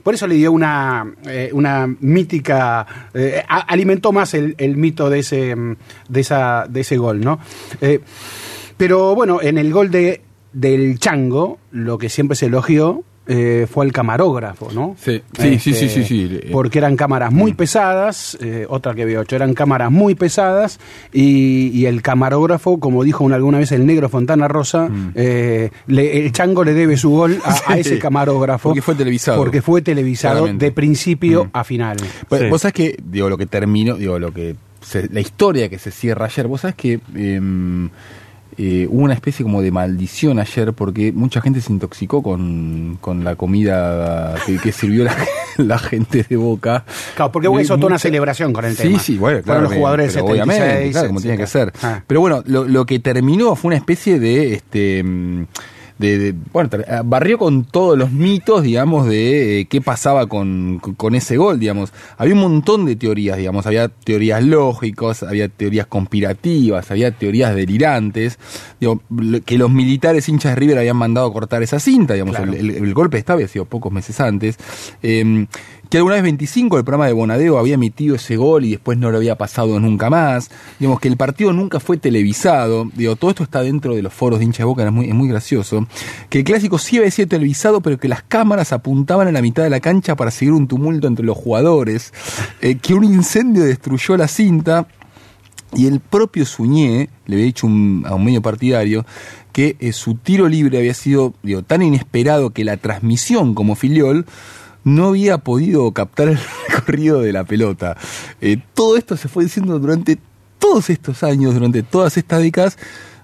Por eso le dio una, eh, una mítica. eh, alimentó más el, el mito de ese, mm, de, esa, de ese gol, ¿no? Eh, pero bueno, en el gol de, del Chango, lo que siempre se elogió. Eh, fue el camarógrafo, ¿no? Sí, sí, sí, sí, sí, sí. Mm. Porque eran cámaras muy pesadas, eh, otra que veo ocho, eran cámaras muy pesadas y, y el camarógrafo, como dijo una- alguna vez el negro Fontana Rosa, Mm. eh, le- el chango le debe su gol a, a ese camarógrafo. Porque fue televisado. Porque fue televisado Claramente. de principio Mm. a final. Pues, Sí. Vos sabés que, digo, lo que terminó, digo, lo que. se- la historia que se cierra ayer, vos sabés que. Eh, hubo una especie como de maldición ayer porque mucha gente se intoxicó con, con la comida que, que sirvió la, la gente de Boca. Claro, porque hubo eso toda una celebración con el sí, tema. Sí, bueno, Fueron claro. los jugadores pero obviamente, 76, claro, como tiene que ser. Ah. Pero bueno, lo, lo que terminó fue una especie de este mm, de, de- bueno, eh, barrió con todos los mitos, digamos, de eh, qué pasaba con, con- ese gol, digamos. Había un montón de teorías, digamos, había teorías lógicas, había teorías conspirativas, había teorías delirantes, digo, que los militares hinchas de River habían mandado a cortar esa cinta, digamos, Claro. el, el- el golpe de Estado había sido pocos meses antes. Eh, que alguna vez 25 el programa de Bonadeo había emitido ese gol y después no lo había pasado nunca más. Digamos que el partido nunca fue televisado. Digo, todo esto está dentro de los foros de hincha de boca, es muy, muy gracioso. Que el clásico sí había sido televisado, pero que las cámaras apuntaban a la mitad de la cancha para seguir un tumulto entre los jugadores. Eh, que un incendio destruyó la cinta. Y el propio Suñé le había dicho un- a un medio partidario que eh, su tiro libre había sido digo, tan inesperado que la transmisión como filiol no había podido captar el recorrido de la pelota. Eh, todo esto se fue diciendo durante todos estos años, durante todas estas décadas,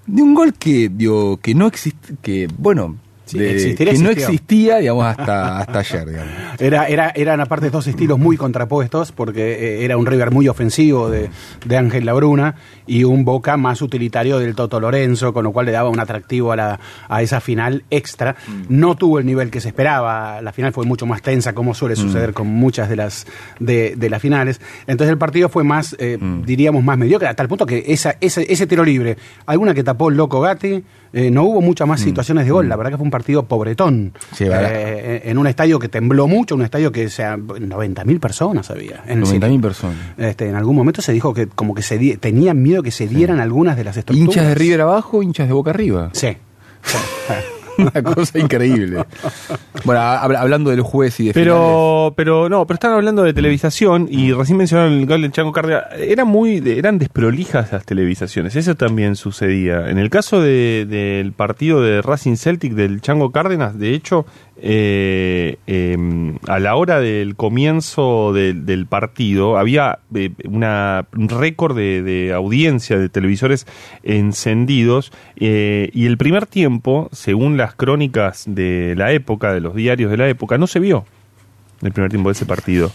de un gol que, digo, que no existe, que, bueno, Sí, de- existir que no existía, digamos, hasta, hasta ayer, digamos. Era, era, eran aparte dos estilos muy contrapuestos, porque eh, era un River muy ofensivo de, de Ángel Labruna y un Boca más utilitario del Toto Lorenzo, con lo cual le daba un atractivo a, la, a esa final extra. No tuvo el nivel que se esperaba, la final fue mucho más tensa, como suele suceder con muchas de las, de, de las finales. Entonces el partido fue más, eh, diríamos, más mediocre, a tal punto que esa, ese, ese tiro libre, alguna que tapó el loco Gatti, eh, no hubo muchas más situaciones de gol, la verdad que fue un partido pobretón. Sí. Eh, en un estadio que tembló mucho, un estadio que sea 90.000 personas había. En el 90.000 cine. personas. Este, en algún momento se dijo que como que se di- tenían miedo que se dieran algunas de las estructuras. Hinchas de River abajo, hinchas de Boca arriba. Sí. Sí. Una cosa increíble. Bueno, hab- hablando del juez y de finales. Pero, pero no, pero están hablando de televisación y recién mencionaron el gol del Chango Cárdenas. Eran muy, de- eran desprolijas las televisaciones. Eso también sucedía. En el caso de- del partido de Racing Celtic del Chango Cárdenas, de hecho, eh, eh, a la hora del comienzo del- partido había eh, una, un récord de, de audiencia de televisores encendidos eh, y el primer tiempo, según las crónicas de la época, de los diarios de la época, no se vio el primer tiempo de ese partido.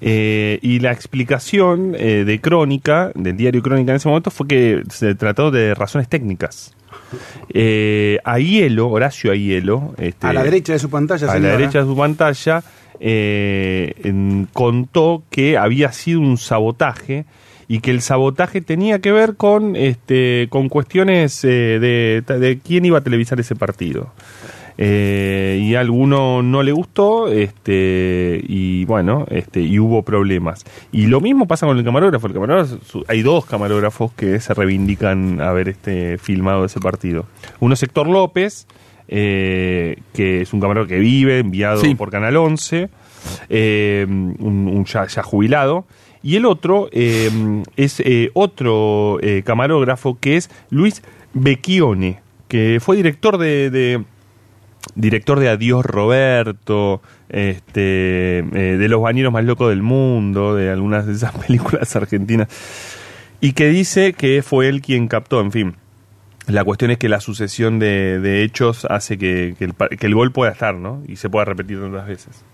Eh, y la explicación eh, de Crónica, del diario Crónica en ese momento, fue que se trató de razones técnicas. Eh, Aiello, Horacio Aiello, este, A la derecha de su pantalla, a la derecha de su pantalla, eh, en- contó que había sido un sabotaje y que el sabotaje tenía que ver con, este, con cuestiones eh, de, de quién iba a televisar ese partido. Eh, y a alguno no le gustó este y bueno este y hubo problemas. Y lo mismo pasa con el camarógrafo. El camarógrafo hay dos camarógrafos que se reivindican haber este filmado ese partido. Uno es Héctor López eh, que es un camarógrafo que vive enviado Sí. por Canal 11 eh, un, un ya, ya jubilado. Y el otro eh, es eh, otro eh, camarógrafo que es Luis Becchione, que fue director de, de- director de Adiós Roberto, este, eh, de Los Bañeros Más Locos del Mundo, de algunas de esas películas argentinas, y que dice que fue él quien captó, en fin. La cuestión es que la sucesión de, de hechos hace que, el, que el gol pueda estar, ¿no? Y se pueda repetir tantas veces.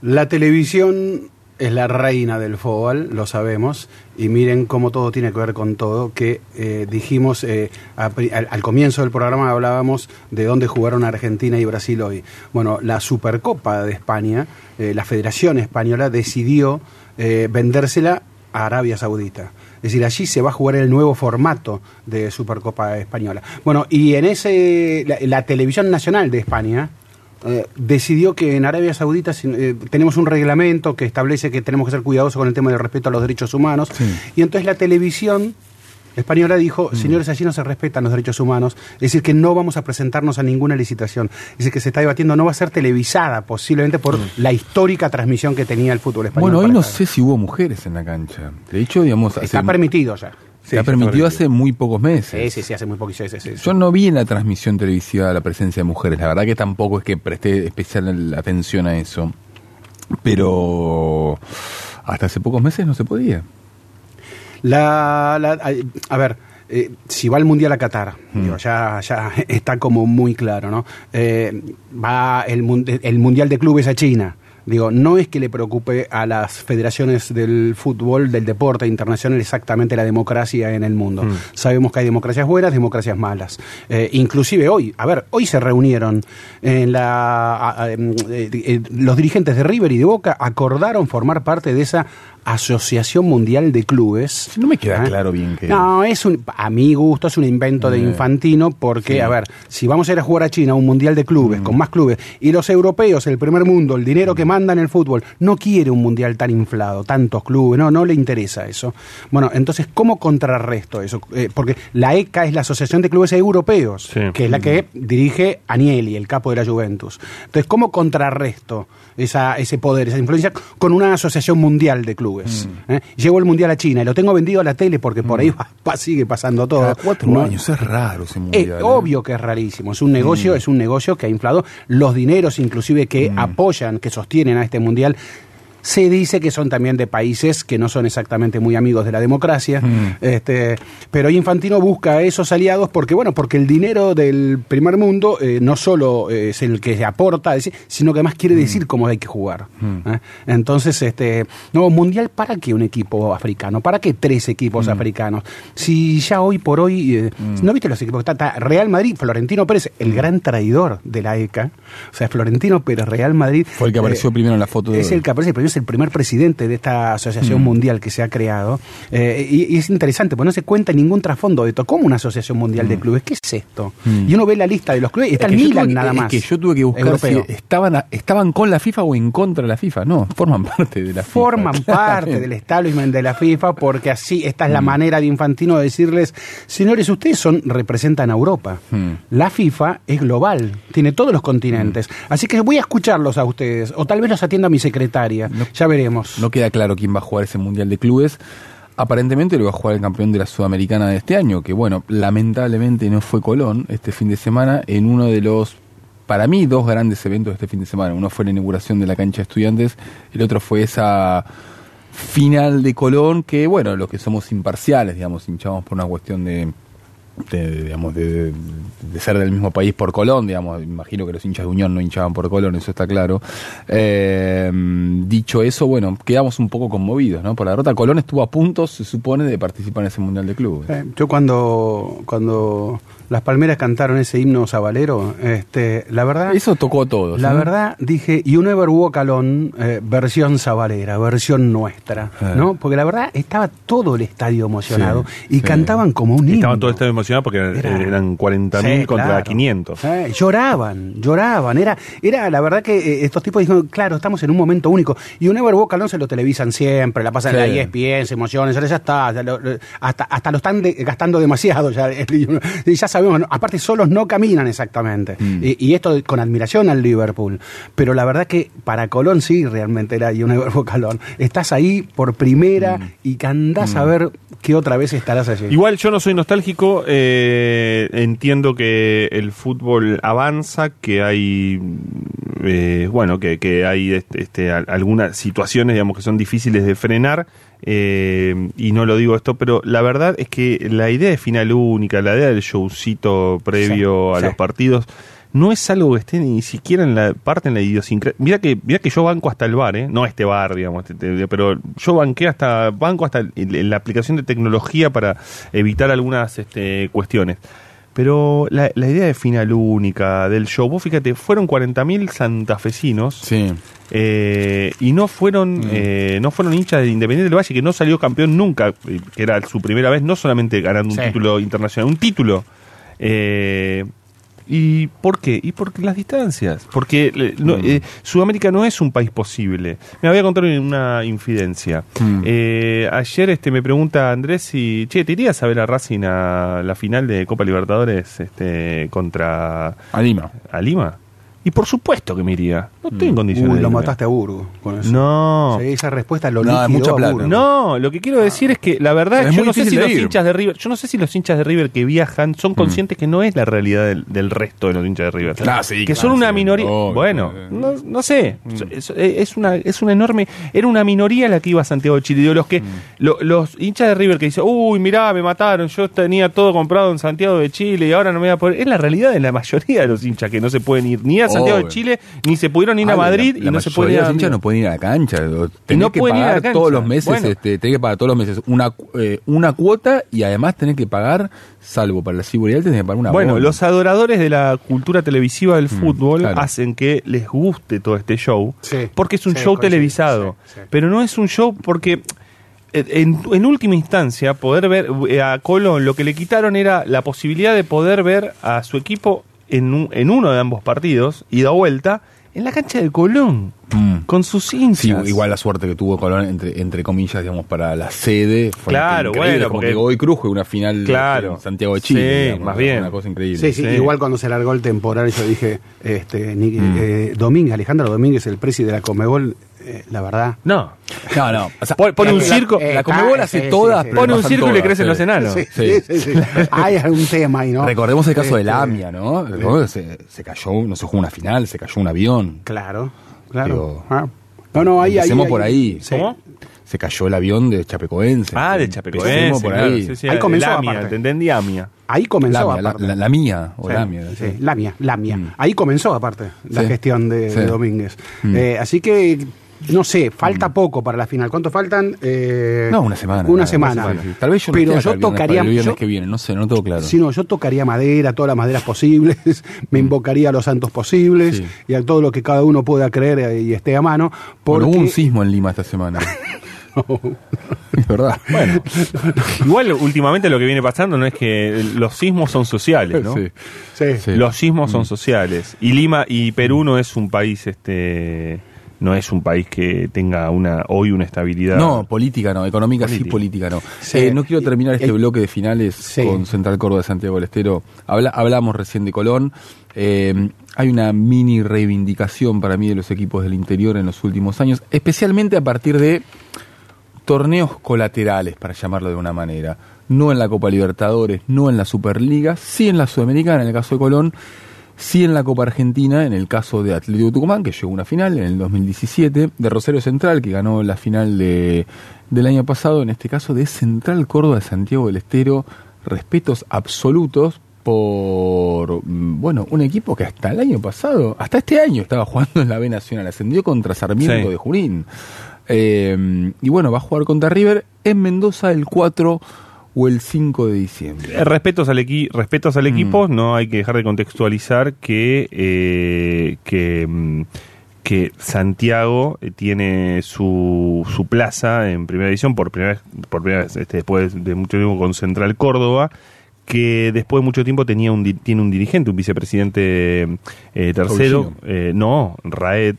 La televisión es la reina del fútbol, lo sabemos, y miren cómo todo tiene que ver con todo, que eh, dijimos eh, al, comienzo del programa hablábamos de dónde jugaron Argentina y Brasil hoy. Bueno, la Supercopa de España, eh, la Federación Española decidió vendérsela a Arabia Saudita. Es decir, allí se va a jugar el nuevo formato de Supercopa Española. Bueno, y en ese, la televisión nacional de España, eh, decidió que en Arabia Saudita eh, tenemos un reglamento que establece que tenemos que ser cuidadosos con el tema del respeto a los derechos humanos. Sí. Y entonces la televisión española dijo, señores, allí no se respetan los derechos humanos, es decir, que no vamos a presentarnos a ninguna licitación. Es decir, que se está debatiendo, no va a ser televisada posiblemente por la histórica transmisión que tenía el fútbol español. Bueno, hoy no sé si hubo mujeres en la cancha. De hecho, digamos, hace- Está permitido ya. Se ha permitido hace muy pocos meses. Sí, sí, sí, hace muy sí, sí, sí. Yo no vi en la transmisión televisiva la presencia de mujeres. La verdad que tampoco es que presté especial atención a eso. Pero hasta hace pocos meses no se podía. La, la- a, a ver, eh, si va el Mundial a Qatar, Mm. digo, ya, ya está como muy claro, ¿no? Eh, va el, el Mundial de Clubes a China. Digo, no es que le preocupe a las federaciones del fútbol, del deporte internacional, exactamente la democracia en el mundo. Mm. Sabemos que hay democracias buenas, democracias malas. Eh, inclusive hoy, a ver, hoy se reunieron en la, a- a- eh, eh, los dirigentes de River y de Boca acordaron formar parte de esa Asociación Mundial de Clubes. No me queda ¿Eh? claro bien que... No, es un, a mi gusto es un invento de Eh, Infantino porque, sí. a ver, si vamos a ir a jugar a China un mundial de clubes, Mm. con más clubes, y los europeos, el primer mundo, el dinero que mandan el fútbol, no quiere un mundial tan inflado, tantos clubes, no, no le interesa eso. Bueno, entonces, ¿cómo contrarresto eso? Eh, porque la ECA es la Asociación de Clubes Europeos, Sí. que es la que dirige Agnelli, el capo de la Juventus. Entonces, ¿cómo contrarresto esa, ese poder, esa influencia, con una asociación mundial de clubes? Mm. ¿Eh? Llevo el mundial a China y lo tengo vendido a la tele porque por ahí va- va- sigue pasando todo. Cada cuatro No- años, es raro ese es. ¿eh? obvio que es rarísimo. Es un negocio, es un negocio que ha inflado los dineros, inclusive que apoyan, que sostienen a este mundial. Se dice que son también de países que no son exactamente muy amigos de la democracia, Mm. este, pero Infantino busca a esos aliados porque, bueno, porque el dinero del primer mundo eh, no solo eh, es el que aporta, es decir, sino que además quiere decir cómo hay que jugar. ¿eh? Entonces, este, no, mundial, ¿para qué un equipo africano? ¿Para qué tres equipos africanos? Si ya hoy por hoy, eh, ¿no viste los equipos? Está, está Real Madrid, Florentino Pérez, el gran traidor de la ECA, o sea, Florentino Pérez, Real Madrid. Fue el que apareció primero en la foto de Es el que aparece primero, es el primer presidente de esta asociación mundial que se ha creado. Eh, y, y es interesante, porque no se cuenta ningún trasfondo de esto. ¿Cómo una asociación mundial de clubes? ¿Qué es esto? Y uno ve la lista de los clubes está Es el que Milan nada es más. que yo tuve que buscar Europeo. si estaban, estaban con la FIFA o en contra de la FIFA. No, forman parte de la FIFA. forman parte del establishment de la FIFA porque así esta Mm. es la manera de Infantino de decirles, señores, ustedes son representan a Europa. Mm. La FIFA es global, tiene todos los continentes. Así que voy a escucharlos a ustedes o tal vez los atienda mi secretaria. Ya veremos. No queda claro quién va a jugar ese mundial de clubes. Aparentemente lo va a jugar el campeón de la Sudamericana de este año, que bueno, lamentablemente no fue Colón este fin de semana en uno de los, para mí, dos grandes eventos de este fin de semana. Uno fue la inauguración de la cancha de estudiantes, el otro fue esa final de Colón, que bueno, los que somos imparciales, digamos, hinchamos por una cuestión de, de, digamos, de, ser del mismo país por Colón, digamos, imagino que los hinchas de Unión no hinchaban por Colón, eso está claro. Eh, dicho eso, bueno, quedamos un poco conmovidos, ¿no? Por la derrota, Colón estuvo a punto, se supone, de participar en ese Mundial de Clubes. Eh, Yo cuando, cuando las palmeras cantaron ese himno sabalero, este, la verdad... Eso tocó a todos. La ¿no? verdad, dije, You Never Walk Alone, eh, versión sabalera, versión nuestra, Eh. ¿no? Porque la verdad estaba todo el estadio emocionado Sí, y sí. cantaban como un himno. Estaba todo el estadio emocionados porque eran, Era- eran 40.000 Sí, contra claro. 500. Eh, lloraban, lloraban. Era, era la verdad que eh, estos tipos dijeron, claro, estamos en un momento único. Y un Ever Boca se lo televisan siempre, la pasan en la ESPN, se emocionan, ya está, ya lo- lo- hasta, hasta lo están de- gastando demasiado. Ya, y ya sabemos, ¿no? aparte solos no caminan exactamente. Y, y esto con admiración al Liverpool. Pero la verdad que para Colón sí realmente era y un Ever Boca Estás ahí por primera y que andás a ver qué otra vez estarás allí. Igual yo no soy nostálgico, eh, entiendo que el fútbol avanza, que hay, eh, bueno, que, que hay este, este, al- algunas situaciones, digamos, que son difíciles de frenar, eh, y no lo digo esto, pero la verdad es que la idea de final única, la idea del showcito previo Sí, a sí. los partidos, no es algo que esté ni siquiera en la parte en la idiosincrasia. Mira que, mira que yo banco hasta el bar, ¿eh? no este bar, digamos, este- este, pero yo banqué hasta, banco hasta la aplicación de tecnología para evitar algunas este, cuestiones. Pero la, la idea de final única del show, vos fíjate, fueron 40.000 santafesinos Sí. eh, y no fueron eh, no fueron hinchas de Independiente del Valle, que no salió campeón nunca, eh, que era su primera vez, no solamente ganando un título internacional, un título. Eh, ¿Y por qué? Y porque las distancias. Porque eh, no, eh, Sudamérica no es un país posible. Me voy a contar una infidencia. Mm. Eh, ayer este me pregunta Andrés si, che, ¿te irías a ver a Racing a la final de Copa Libertadores este, contra A Lima. a Lima? Y por supuesto que me iría. No estoy en condiciones Uy, de lo irme. mataste a Burgo con eso. No. Sí, esa respuesta lo No, mucha a plata. Burgo. No, lo que quiero decir es que la verdad Es es que yo no sé si los ir. hinchas de River, yo no sé si los hinchas de River que viajan son conscientes que no es la realidad del, del resto de los hinchas de River. Ah, sí, que claro, son una sí. minoría. Obvio, bueno, obvio. no, no sé, es, es una es una enorme era una minoría la que iba a Santiago de Chile, Digo, los que lo- los hinchas de River que dicen, "Uy, mirá, me mataron, yo tenía todo comprado en Santiago de Chile y ahora no me voy a poder." Es la realidad de la mayoría de los hinchas que no se pueden ir ni a Santiago de. Chile ni se pudieron ir a Ah, Madrid la y no se a los hinchas no pueden ir a la cancha. Tenés no que pueden ir a la pagar cancha. todos los meses, Bueno. este, tenés que pagar todos los meses una, eh, una cuota y además tenés que pagar, salvo para la seguridad, tenés que pagar una Bueno, los adoradores de la cultura televisiva del fútbol claro. hacen que les guste todo este show, Sí, porque es un sí, show televisado, sí, sí. pero no es un show porque eh, en, en última instancia poder ver eh, a Colón lo que le quitaron era la posibilidad de poder ver a su equipo en, un- en uno de ambos partidos ida o vuelta en la cancha de Colón Mm. con sus hinchas. Sí, igual la suerte que tuvo Colón, entre, entre comillas, digamos, para la sede. Fue Claro, bueno, como porque- que Godoy Cruz fue una final Claro. en Santiago de Chile. Sí, digamos, más bien. Una cosa increíble. Sí, sí, Sí. igual cuando se largó el temporal yo dije, este, Mm. eh, Domínguez, Alejandro Domínguez, el presidente de la Comebol, eh, la verdad. No, No, no. o sea, Pon- pone un la- circo. La, Eh, Comebol ah, hace sí, todas. sí, sí. pero pone un círculo y todas, crecen sí. los enanos. Sí, Sí. sí, sí, sí. Hay algún tema ahí, ¿no? Recordemos el caso de Lamia, ¿no? Se, se cayó, no se jugó una final, se cayó un avión. Claro, claro. Pero- Ah. No, no, ahí, ahí. Empecemos ahí- por ahí. Sí. ¿Cómo? Se cayó el avión de Chapecoense. Ah, de Chapecoense, por claro, ahí. sí, sí, Ahí comenzó, Lamia, aparte. entendí Amia. Ahí comenzó Lamia, la, aparte. la- la mía, o Sí, Lamia. sí, sí. Lamia, Lamia. Mm. Ahí comenzó aparte la Sí. gestión de, Sí. de Domínguez. Mm. Eh, así que, no sé, falta poco para la final. ¿Cuánto faltan? Eh, No, una semana. Una nada, semana. sí, sí. Tal vez yo no Pero yo tocaría. viernes yo- que viene, no sé, no tengo claro. Si no, yo tocaría madera, todas las maderas posibles, me invocaría a los santos posibles Mm. Sí. y a todo lo que cada uno pueda creer y esté a mano. Porque Bueno, hubo un sismo en Lima esta semana. es verdad. Bueno, Igual últimamente lo que viene pasando no es que los sismos son sociales, ¿no? sí. Sí. Sí. Los sismos son sociales. Y Lima y Perú no es un país este no es un país que tenga una hoy una estabilidad. No, política no, económica sí, Política. no. Sí. Eh, no quiero terminar este bloque de finales Sí. con Central Córdoba de Santiago del Estero. Habla, hablamos recién de Colón. Eh, hay una mini reivindicación para mí de los equipos del interior en los últimos años, especialmente a partir de torneos colaterales, para llamarlo de una manera. No en la Copa Libertadores, no en la Superliga, sí en la Sudamericana, en el caso de Colón, sí en la Copa Argentina, en el caso de Atlético Tucumán, que llegó a una final en el 2017, de Rosario Central, que ganó la final de, del año pasado, en este caso de Central Córdoba de Santiago del Estero, respetos absolutos por, mm, bueno, un equipo que hasta el año pasado, hasta este año estaba jugando en la B Nacional, ascendió contra Sarmiento Sí. de Junín. Eh, y bueno, va a jugar contra River en Mendoza el 4 o el 5 de diciembre. Eh, Respetos al, equi respetos Mm. al equipo, no hay que dejar de contextualizar que, eh, que, mm, que Santiago eh, tiene su, su plaza en primera división por primera vez, por primera vez este, después de mucho tiempo con Central Córdoba, que después de mucho tiempo tenía un, tiene un dirigente, un vicepresidente eh, tercero, eh, no, Raed,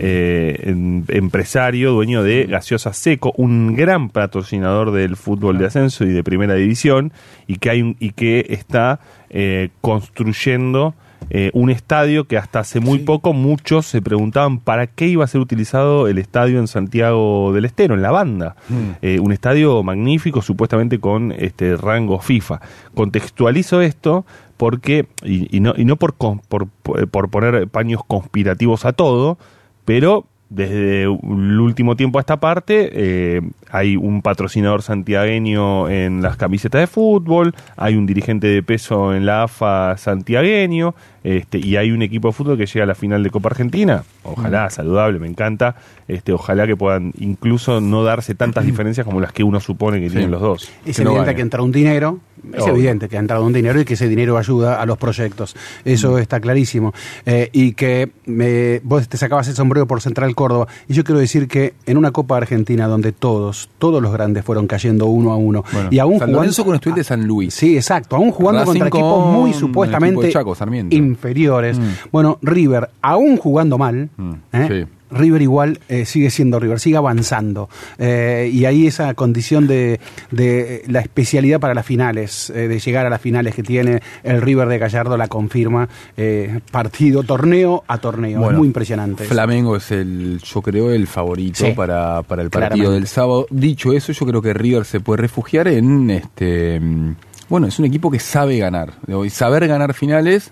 Eh, em- empresario, dueño de Gaseosa Seco, un gran patrocinador del fútbol de ascenso y de primera división, y que, hay un- y que está eh, construyendo eh, un estadio que hasta hace muy poco muchos se preguntaban para qué iba a ser utilizado el estadio en Santiago del Estero, en la banda. Eh, un estadio magnífico, supuestamente con este rango FIFA. Contextualizo esto porque, y, y no, y no por, por, por poner paños conspirativos a todo, pero desde el último tiempo a esta parte eh, hay un patrocinador santiagueño en las camisetas de fútbol, hay un dirigente de peso en la AFA santiagueño, este, y hay un equipo de fútbol que llega a la final de Copa Argentina. Ojalá, saludable, me encanta. Este, ojalá que puedan incluso no darse tantas diferencias como las que uno supone que tienen los dos. Es Que no evidente gane. que entra un dinero, es Obvio. evidente que ha entrado un dinero y que ese dinero ayuda a los proyectos. Eso está clarísimo. Eh, y que me- vos te sacabas el sombrero por Central Córdoba. Y yo quiero decir que en una Copa Argentina donde todos, todos los grandes fueron cayendo uno a uno. Bueno, y aún San jugando- Lorenzo con Estudiantes de San Luis. Sí, exacto. Aún jugando Racing contra equipos con muy el supuestamente equipo Chaco, inferiores. Mm. Bueno, River, aún jugando mal, Mm, ¿eh? sí. River igual eh, sigue siendo River, sigue avanzando. Eh, y ahí esa condición de, de la especialidad para las finales, eh, de llegar a las finales que tiene el River de Gallardo, la confirma eh, partido, torneo a torneo. Bueno, es muy impresionante. Flamengo es el, yo creo, el favorito Sí, para, para el partido claramente. del sábado. Dicho eso, yo creo que River se puede refugiar en este mm, bueno, es un equipo que sabe ganar. Saber ganar finales,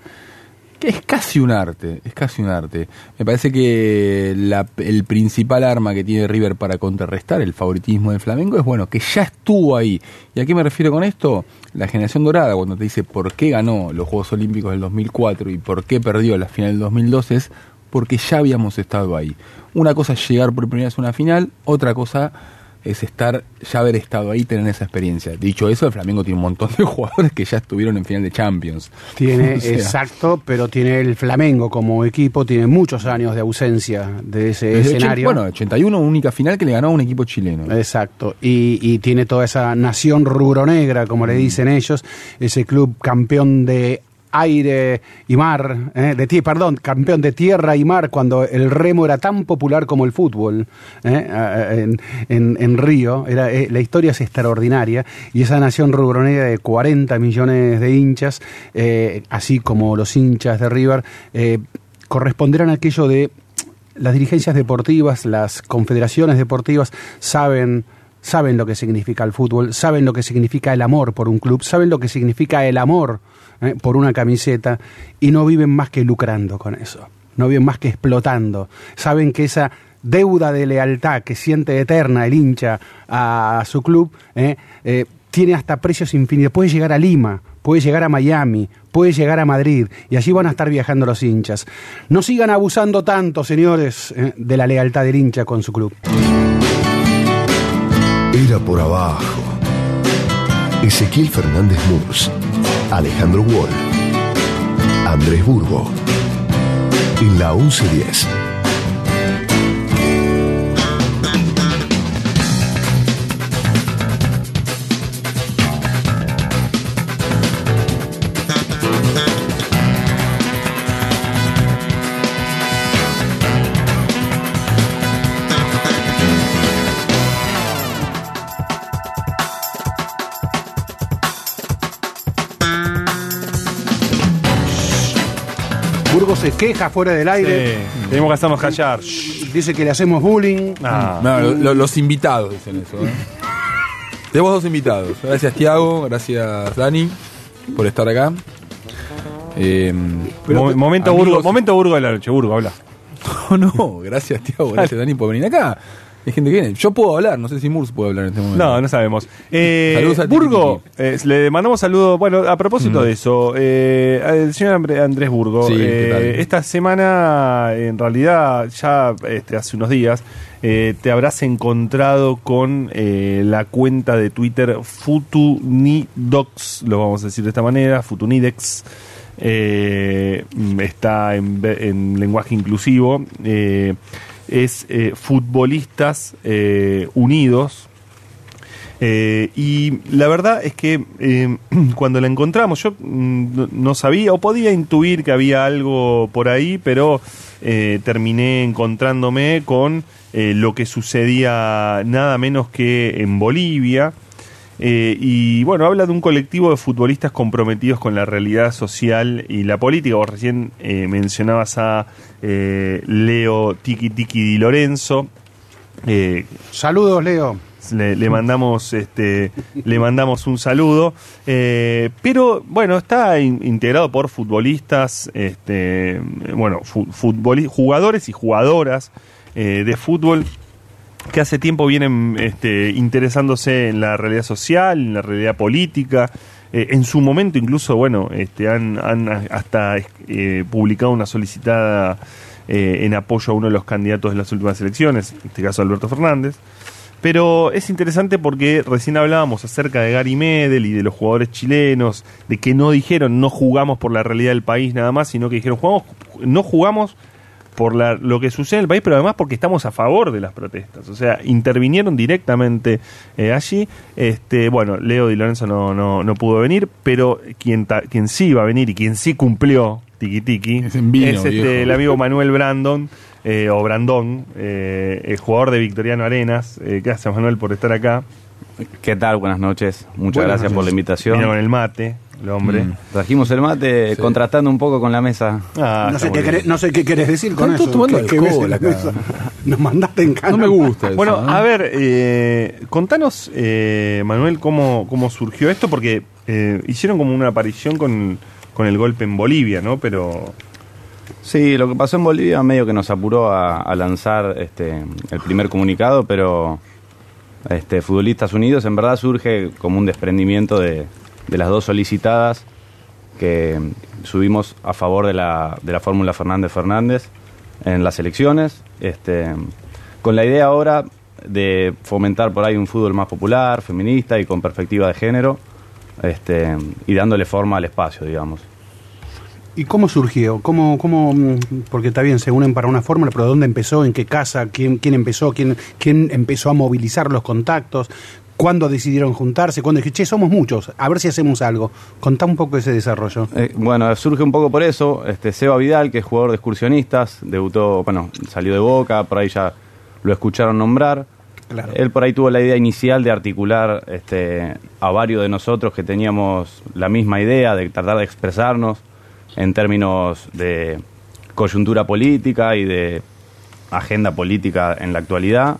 es casi un arte, es casi un arte. Me parece que la- el principal arma que tiene River para contrarrestar el favoritismo del Flamengo es bueno, que ya estuvo ahí. ¿Y a qué me refiero con esto? La generación dorada, cuando te dice por qué ganó los Juegos Olímpicos del 2004 y por qué perdió la final del 2012 es porque ya habíamos estado ahí. Una cosa es llegar por primera vez a una final, otra cosa es estar, ya haber estado ahí, tener esa experiencia. Dicho eso, el Flamengo tiene un montón de jugadores que ya estuvieron en final de Champions. Tiene, O sea, exacto, pero tiene el Flamengo como equipo, tiene muchos años de ausencia de ese escenario. bueno, 81, única final que le ganó a un equipo chileno. Exacto, y, y tiene toda esa nación rubro-negra, como Mm. le dicen ellos, ese club campeón de aire y mar, eh, de tie- perdón, campeón de tierra y mar, cuando el remo era tan popular como el fútbol eh, a- en, en- Río, era, eh, la historia es extraordinaria, y esa nación rubro-negra de 40 millones de hinchas, eh, así como los hinchas de River, eh, corresponderán a aquello de las dirigencias deportivas, las confederaciones deportivas saben saben lo que significa el fútbol, saben lo que significa el amor por un club, saben lo que significa el amor eh, por una camiseta y no viven más que lucrando con eso, no viven más que explotando. Saben que esa deuda de lealtad que siente eterna el hincha a su club eh, eh, tiene hasta precios infinitos. Puede llegar a Lima, puede llegar a Miami, puede llegar a Madrid y allí van a estar viajando los hinchas. No sigan abusando tanto, señores, de la lealtad del hincha con su club. Era por abajo. Ezequiel Fernández Murs, Alejandro Wall, Andrés Burgo. En la 1110. Se queja fuera del aire, Sí, tenemos que hacernos callar. dice que le hacemos bullying. Ah. No, lo- lo- los invitados dicen eso. ¿eh? Tenemos dos invitados. Gracias, Tiago. Gracias, Dani, por estar acá. Eh, Mo- momento, amigos- Burgo, momento Burgo de la noche. Burgo, habla. No, no, gracias, Tiago. Gracias, Dani, por venir acá. Hay gente que viene. Yo puedo hablar, no sé si Murs puede hablar en este momento. No, no sabemos. Eh, Saludos a Burgo, eh, le mandamos saludos. Bueno, a propósito de eso, eh, el señor Andrés Burgo, Sí, eh, esta semana, en realidad, ya este, hace unos días, eh, te habrás encontrado con eh, la cuenta de Twitter Futunidox, lo vamos a decir de esta manera, Futunidex. eh, está en, en lenguaje inclusivo. eh, es eh, Futbolistas eh, Unidos. Eh, y la verdad es que eh, cuando la encontramos, yo mm, no- sabía o podía intuir que había algo por ahí, pero terminé encontrándome con lo que sucedía nada menos que en Bolivia. Eh, y bueno, habla de un colectivo de futbolistas comprometidos con la realidad social y la política. Vos recién eh, mencionabas a eh, Leo Tiki Tiki Di Lorenzo. Saludos, Leo. le, le mandamos este le mandamos un saludo Eh, pero bueno está in- integrado por futbolistas este bueno fu- futboli- jugadores y jugadoras eh, de fútbol que hace tiempo vienen este, interesándose en la realidad social, en la realidad política. Eh, en su momento incluso, bueno, este, han, han hasta eh, publicado una solicitada eh, en apoyo a uno de los candidatos de las últimas elecciones, en este caso Alberto Fernández. Pero es interesante porque recién hablábamos acerca de Gary Medel y de los jugadores chilenos, de que no dijeron no jugamos por la realidad del país nada más, sino que dijeron jugamos, no jugamos por la- lo que sucede en el país, pero además porque estamos a favor de las protestas. O sea, intervinieron directamente eh, allí. Este, bueno, Leo Di Lorenzo no, no, no pudo venir, pero quien, ta- quien sí iba a venir y quien sí cumplió Tiki Tiki Es vino, este, el amigo Manuel Brandon, eh, o Brandón, eh, el jugador de Victoriano Arenas. Eh, gracias, Manuel, por estar acá. ¿Qué tal? Buenas noches. Muchas Buenas gracias por la Vino invitación. con el mate, el hombre. Mm. Trajimos el mate contrastando un poco con la mesa. Ah, no, sé qué querés, no sé qué querés decir con eso. todos tomando ¿Qué- qué ves alcohol en la acá. mesa? Nos mandaste en cana. No me gusta eso. Bueno, ¿eh? a ver, eh, contanos, eh, Manuel, cómo, cómo surgió esto, porque eh, hicieron como una aparición con, con el golpe en Bolivia, ¿no? Pero Sí, lo que pasó en Bolivia medio que nos apuró a, a lanzar este, el primer comunicado, pero este, Futbolistas Unidos en verdad surge como un desprendimiento de, de las dos solicitadas que subimos a favor de la, de la fórmula Fernández Fernández en las elecciones, este, con la idea ahora de fomentar por ahí un fútbol más popular, feminista y con perspectiva de género, este, y dándole forma al espacio, digamos. ¿Y cómo surgió? ¿Cómo, cómo, mm, porque está bien, se unen para una fórmula, pero ¿dónde empezó? ¿En qué casa? ¿Quién, quién empezó? ¿Quién, ¿Quién empezó a movilizar los contactos? ¿Cuándo decidieron juntarse? ¿Cuándo dije, che, somos muchos, a ver si hacemos algo? Contá un poco ese desarrollo. Eh, bueno, surge un poco por eso. Este Seba Vidal, que es jugador de excursionistas, debutó, bueno, salió de Boca, por ahí ya lo escucharon nombrar. Claro. Él por ahí tuvo la idea inicial de articular este, a varios de nosotros que teníamos la misma idea de tratar de expresarnos en términos de coyuntura política y de agenda política en la actualidad.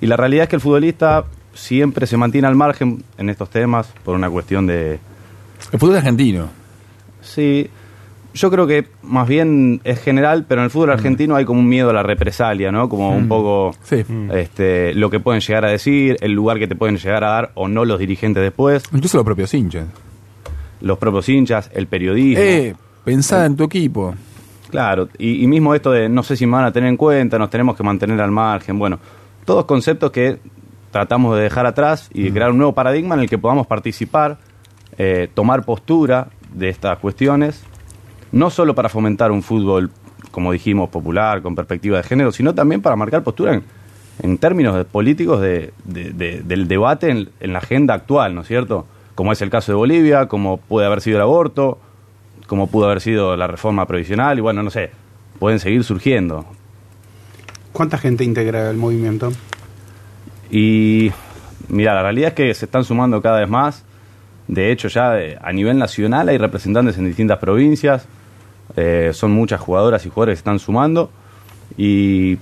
Y la realidad es que el futbolista siempre se mantiene al margen en estos temas por una cuestión de, El fútbol argentino. Sí, yo creo que más bien es general, pero en el fútbol argentino hay como un miedo a la represalia, ¿no? Como un poco Sí. este, lo que pueden llegar a decir, el lugar que te pueden llegar a dar o no los dirigentes después, Incluso los propios hinchas. los propios hinchas, el periodismo. Eh, pensá en tu equipo. Claro, y, y mismo esto de no sé si me van a tener en cuenta, nos tenemos que mantener al margen, bueno, todos conceptos que tratamos de dejar atrás y de crear un nuevo paradigma en el que podamos participar, eh, tomar postura de estas cuestiones, no solo para fomentar un fútbol, como dijimos, popular, con perspectiva de género, sino también para marcar postura en, en términos de- políticos de- de- de- del debate en, en la agenda actual, ¿no es cierto? Como es el caso de Bolivia, como puede haber sido el aborto, como pudo haber sido la reforma provisional, y bueno, no sé, pueden seguir surgiendo. ¿Cuánta gente integra el movimiento? Y mira, la realidad es que se están sumando cada vez más. De hecho, ya eh, a nivel nacional hay representantes en distintas provincias. Eh, son muchas jugadoras y jugadores que están sumando. Y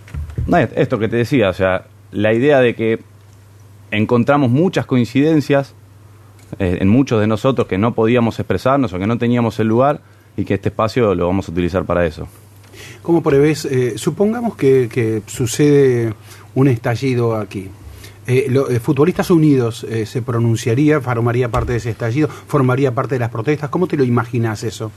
esto que te decía, o sea, la idea de que encontramos muchas coincidencias eh, en muchos de nosotros que no podíamos expresarnos o que no teníamos el lugar y que este espacio lo vamos a utilizar para eso. ¿Cómo prevés? eh, supongamos que sucede un estallido aquí. Eh, lo- eh, Futbolistas Unidos eh, se pronunciaría, formaría parte de ese estallido, formaría parte de las protestas. ¿Cómo te lo imaginas eso?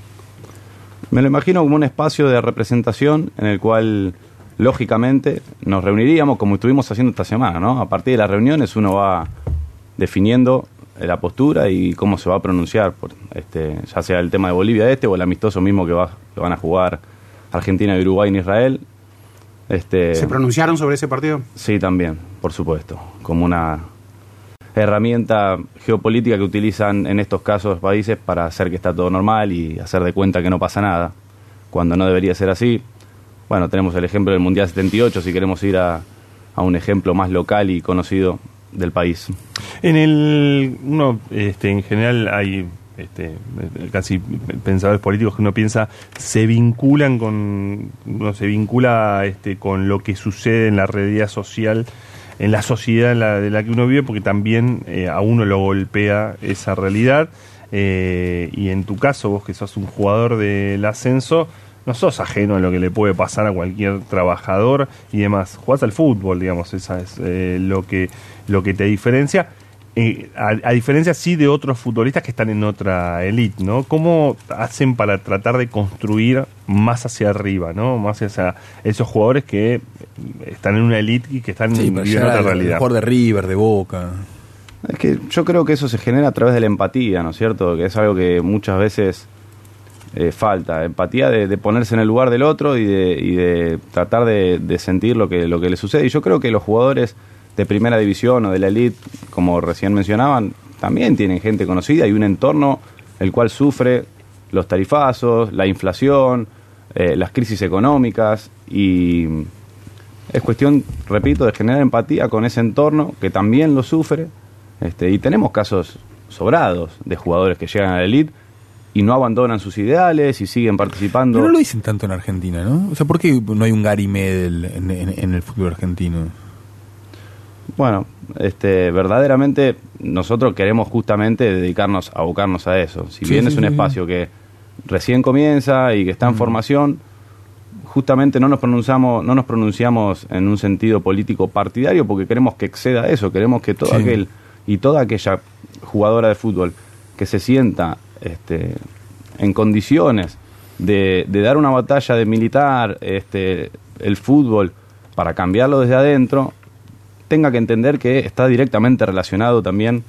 Me lo imagino como un espacio de representación en el cual, lógicamente, nos reuniríamos como estuvimos haciendo esta semana, ¿no? A partir de las reuniones uno va definiendo eh, la postura y cómo se va a pronunciar, por, este, ya sea el tema de Bolivia este o el amistoso mismo que, va, que van a jugar Argentina, Uruguay en Israel. Este, ¿Se pronunciaron sobre ese partido? Sí, también, por supuesto, como una herramienta geopolítica que utilizan en estos casos países para hacer que está todo normal y hacer de cuenta que no pasa nada, cuando no debería ser así. Bueno, tenemos el ejemplo del Mundial 78, si queremos ir a, a un ejemplo más local y conocido del país. En el. Uno, este, en general, hay este, casi pensadores políticos que uno piensa se vinculan con. Uno se vincula este, con lo que sucede en la realidad social, en la sociedad en la, de la que uno vive, porque también eh, a uno lo golpea esa realidad. Eh, y en tu caso, vos que sos un jugador del ascenso, no sos ajeno a lo que le puede pasar a cualquier trabajador y demás. Jugás al fútbol, digamos, esa es eh, lo que lo que te diferencia. Eh, a, a diferencia sí de otros futbolistas que están en otra elite, ¿no? ¿Cómo hacen para tratar de construir más hacia arriba, ¿no? Más hacia esos jugadores que están en una elite y que están Sí, viviendo llegar otra al realidad? jugador de River, de Boca. Es que yo creo que eso se genera a través de la empatía, ¿no es cierto? Que es algo que muchas veces eh, falta. Empatía de, de ponerse en el lugar del otro y de, y de tratar de, de sentir lo que, lo que le sucede. Y yo creo que los jugadores de primera división o de la elite, como recién mencionaban, también tienen gente conocida y un entorno el cual sufre los tarifazos, la inflación, eh, las crisis económicas y es cuestión, repito, de generar empatía con ese entorno que también lo sufre. Este, y tenemos casos sobrados de jugadores que llegan a la elite y no abandonan sus ideales y siguen participando. Pero no lo dicen tanto en Argentina, ¿no? O sea, ¿por qué no hay un Gary Medel en, en- en el fútbol argentino? Bueno, este, verdaderamente nosotros queremos justamente dedicarnos a abocarnos a eso. Si Sí, bien sí, es un sí, espacio que recién comienza y que está en formación, justamente no nos pronunciamos, no nos pronunciamos en un sentido político partidario porque queremos que exceda eso, queremos que todo aquel y toda aquella jugadora de fútbol que se sienta este, en condiciones de, de dar una batalla de militar este, el fútbol para cambiarlo desde adentro, tenga que entender que está directamente relacionado también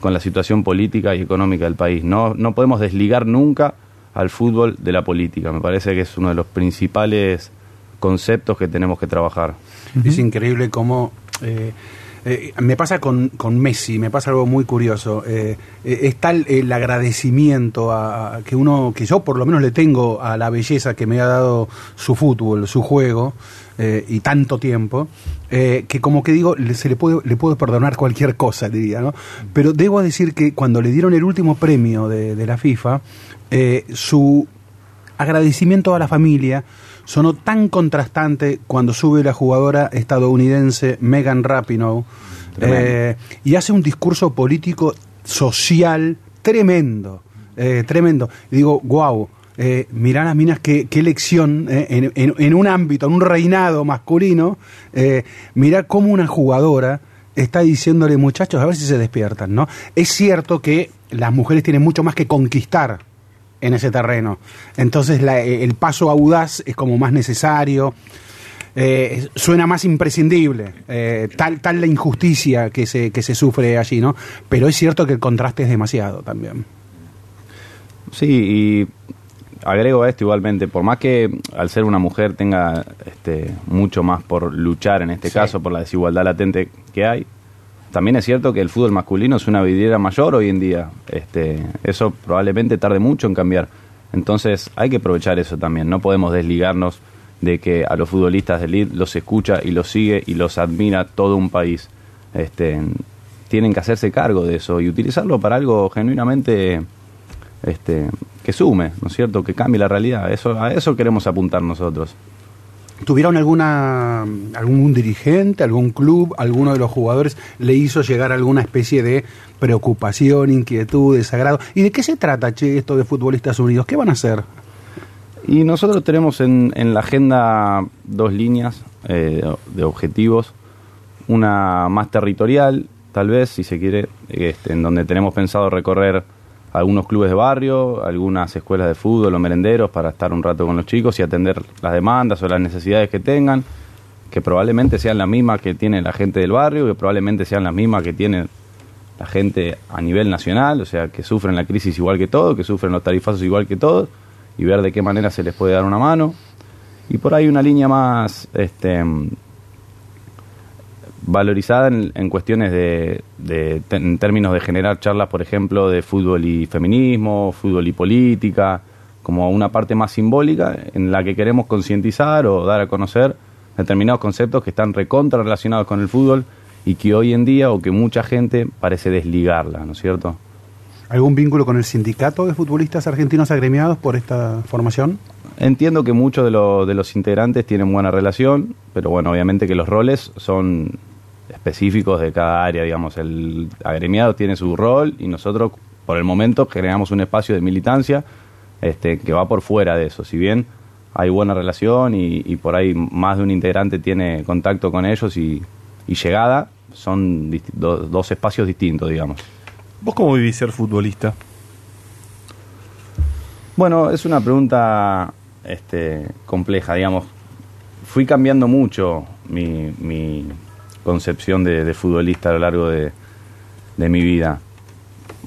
con la situación política y económica del país. No, no podemos desligar nunca al fútbol de la política. Me parece que es uno de los principales conceptos que tenemos que trabajar. Es increíble cómo... eh, eh, me pasa con, con Messi, me pasa algo muy curioso. Eh, eh, es tal el agradecimiento a, a que uno, que yo por lo menos le tengo a la belleza que me ha dado su fútbol, su juego eh, y tanto tiempo, eh, que como que digo, le- se le puede, le puedo perdonar cualquier cosa, diría, ¿no? Pero debo decir que cuando le dieron el último premio de, de la FIFA, eh, su agradecimiento a la familia sonó tan contrastante cuando sube la jugadora estadounidense Megan Rapinoe y hace un discurso político social tremendo, eh, tremendo. Y digo, wow, eh, mirá las minas, qué, qué lección eh, en, en- un ámbito, en un reinado masculino, eh, mirá cómo una jugadora está diciéndole, muchachos, a ver si se despiertan, ¿no? Es cierto que las mujeres tienen mucho más que conquistar en ese terreno. Entonces eh, el paso audaz es como más necesario, eh, suena más imprescindible, tal, tal la injusticia que se, que se sufre allí, ¿no? Pero es cierto que el contraste es demasiado también. Sí, y agrego a esto igualmente, por más que al ser una mujer tenga este, mucho más por luchar, en este Sí. caso, por la desigualdad latente que hay, también es cierto que el fútbol masculino es una vidriera mayor hoy en día. Este, eso probablemente tarde mucho en cambiar. Entonces hay que aprovechar eso también. No podemos desligarnos de que a los futbolistas de elite los escucha y los sigue y los admira todo un país. Este, tienen que hacerse cargo de eso y utilizarlo para algo genuinamente este, que sume, ¿no es cierto? Que cambie la realidad. Eso, a eso queremos apuntar nosotros. ¿Tuvieron alguna algún dirigente, algún club, alguno de los jugadores le hizo llegar alguna especie de preocupación, inquietud, desagrado? ¿Y de qué se trata, che, esto de Futbolistas Unidos? ¿Qué van a hacer? Y nosotros tenemos en, en la agenda dos líneas eh, de objetivos. Una más territorial, tal vez, si se quiere, este, en donde tenemos pensado recorrer algunos clubes de barrio, algunas escuelas de fútbol o merenderos para estar un rato con los chicos y atender las demandas o las necesidades que tengan, que probablemente sean las mismas que tiene la gente del barrio, que probablemente sean las mismas que tiene la gente a nivel nacional, o sea, que sufren la crisis igual que todos, que sufren los tarifazos igual que todos, y ver de qué manera se les puede dar una mano. Y por ahí una línea más este, valorizada en, en cuestiones de, de- en términos de generar charlas, por ejemplo, de fútbol y feminismo, fútbol y política, como una parte más simbólica en la que queremos concientizar o dar a conocer determinados conceptos que están recontra relacionados con el fútbol y que hoy en día o que mucha gente parece desligarla, ¿no es cierto? ¿Algún vínculo con el sindicato de futbolistas argentinos agremiados por esta formación? Entiendo que muchos de, los- de los integrantes tienen buena relación, pero bueno, obviamente que los roles son específicos de cada área, digamos, el agremiado tiene su rol y nosotros por el momento generamos un espacio de militancia este, que va por fuera de eso, si bien hay buena relación y, y por ahí más de un integrante tiene contacto con ellos y, y llegada, son do- dos espacios distintos, digamos. ¿Vos cómo vivís ser futbolista? Bueno, es una pregunta este, compleja, digamos. Fui cambiando mucho mi, mi concepción de, de futbolista a lo largo de, de mi vida.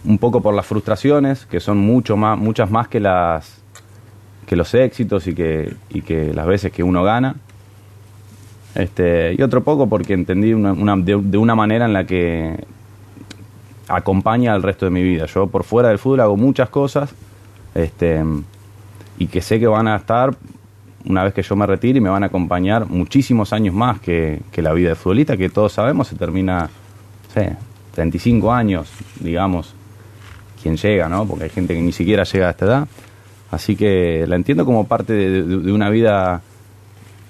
Un poco por las frustraciones, que son mucho más, muchas más que las que los éxitos y que, y que las veces que uno gana. Este, y otro poco porque entendí una, de una manera en la que acompaña al resto de mi vida. Yo por fuera del fútbol hago muchas cosas este, y que sé que van a estar una vez que yo me retire y me van a acompañar muchísimos años más que, que la vida de futbolista, que todos sabemos se termina, no sé, 35 años, digamos, quien llega, ¿no? Porque hay gente que ni siquiera llega a esta edad. Así que la entiendo como parte de, de- de una vida,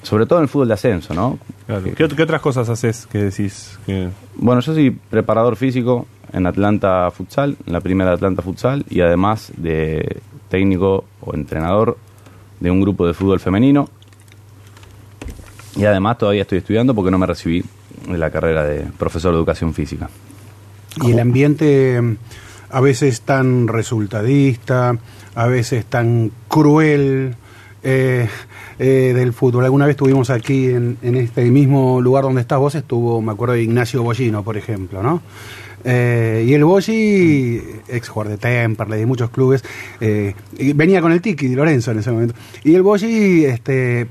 sobre todo en el fútbol de ascenso, ¿no? Claro. Que- ¿Qué, ot- qué otras cosas haces que decís que bueno, yo soy preparador físico en Atlanta Futsal, en la primera Atlanta Futsal, y además de técnico o entrenador de un grupo de fútbol femenino. Y además todavía estoy estudiando porque no me recibí de la carrera de profesor de educación física. Y el ambiente mm, a veces tan resultadista, a veces tan cruel eh, eh, del fútbol. Alguna vez estuvimos aquí en, en este mismo lugar donde estás vos, estuvo, me acuerdo, de Ignacio Bollino, por ejemplo, ¿no? Eh, y el Bolli, ex jugador de Temperley, de muchos clubes, eh, venía con el Tiki Di Lorenzo en ese momento. Y el Bolli este,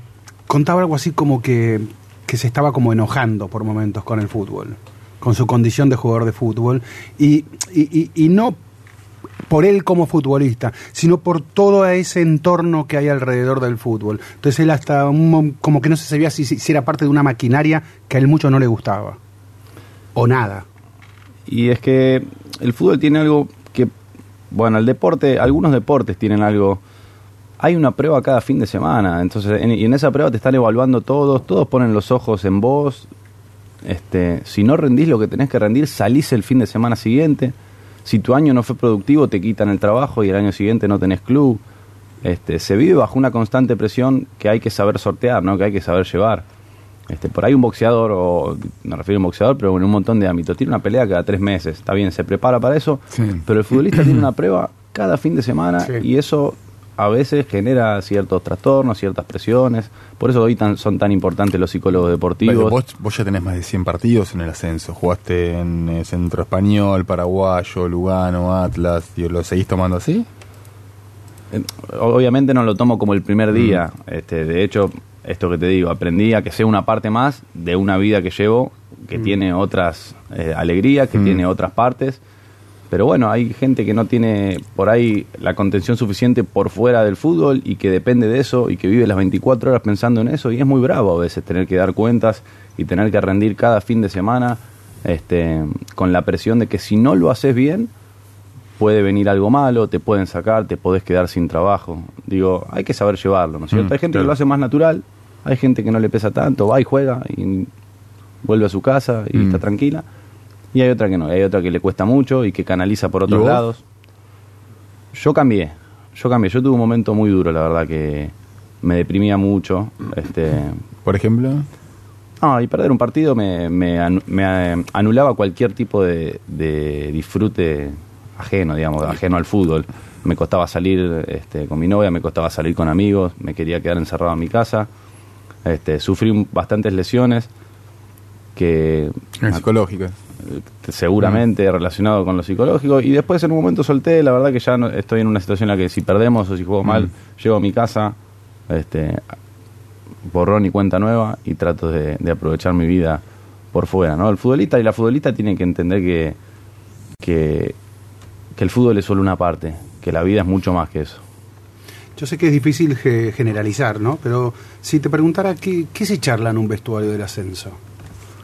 contaba algo así como que, que se estaba como enojando por momentos con el fútbol, con su condición de jugador de fútbol, y, y, no por él como futbolista, sino por todo ese entorno que hay alrededor del fútbol. Entonces él hasta como que no se sabía si, si era parte de una maquinaria que a él mucho no le gustaba. O nada. Y es que el fútbol tiene algo que, bueno, el deporte, algunos deportes tienen algo. Hay una prueba cada fin de semana, entonces, en- y en esa prueba te están evaluando todos, todos ponen los ojos en vos. Este, si no rendís lo que tenés que rendir, salís el fin de semana siguiente. Si tu año no fue productivo, te quitan el trabajo y el año siguiente no tenés club. Este, se vive bajo una constante presión que hay que saber sortear, ¿no? que hay que saber llevar. Este, por ahí un boxeador, o me refiero a un boxeador, pero en un montón de ámbitos, tiene una pelea cada tres meses, está bien, se prepara para eso, Sí. pero el futbolista tiene una prueba cada fin de semana Sí. y eso a veces genera ciertos trastornos, ciertas presiones, por eso hoy tan, son tan importantes los psicólogos deportivos. Vos, vos ya tenés más de 100 partidos en el ascenso. Jugaste en eh, Centro Español, Paraguayo, Lugano, Atlas. Digo, ¿Lo seguís tomando así? Obviamente no lo tomo como el Mm. primer día. Este, de hecho, esto que te digo, aprendí a que sea una parte más de una vida que llevo, que tiene otras eh, alegrías, que Mm. tiene otras partes. Pero bueno, hay gente que no tiene por ahí la contención suficiente por fuera del fútbol y que depende de eso y que vive las 24 horas pensando en eso y es muy bravo a veces tener que dar cuentas y tener que rendir cada fin de semana este, con la presión de que si no lo haces bien, puede venir algo malo, te pueden sacar, te podés quedar sin trabajo. Digo, hay que saber llevarlo, ¿no es cierto? Mm, hay gente claro. que lo hace más natural, hay gente que no le pesa tanto, va y juega y vuelve a su casa y Mm. está tranquila. Y hay otra que no, hay otra que le cuesta mucho y que canaliza por otros lados. Yo cambié, yo cambié, yo tuve un momento muy duro, la verdad, que me deprimía mucho. Este, Por ejemplo. no, y perder un partido me, me, eh, anulaba cualquier tipo de, de disfrute ajeno, digamos, ajeno al fútbol. Me costaba salir este, con mi novia, me costaba salir con amigos, me quería quedar encerrado en mi casa. Este, sufrí bastantes lesiones que En psicológica. eh, seguramente relacionado con lo psicológico y después en un momento solté la verdad que ya no- estoy en una situación en la que si perdemos o si juego mal llego a mi casa este borrón y cuenta nueva y trato de, de aprovechar mi vida por fuera, ¿no? El futbolista y la futbolista tienen que entender que, que, que el fútbol es solo una parte, que la vida es mucho más que eso. Yo sé que es difícil ge- generalizar, ¿no? Pero si te preguntara qué, qué se charla en un vestuario del ascenso.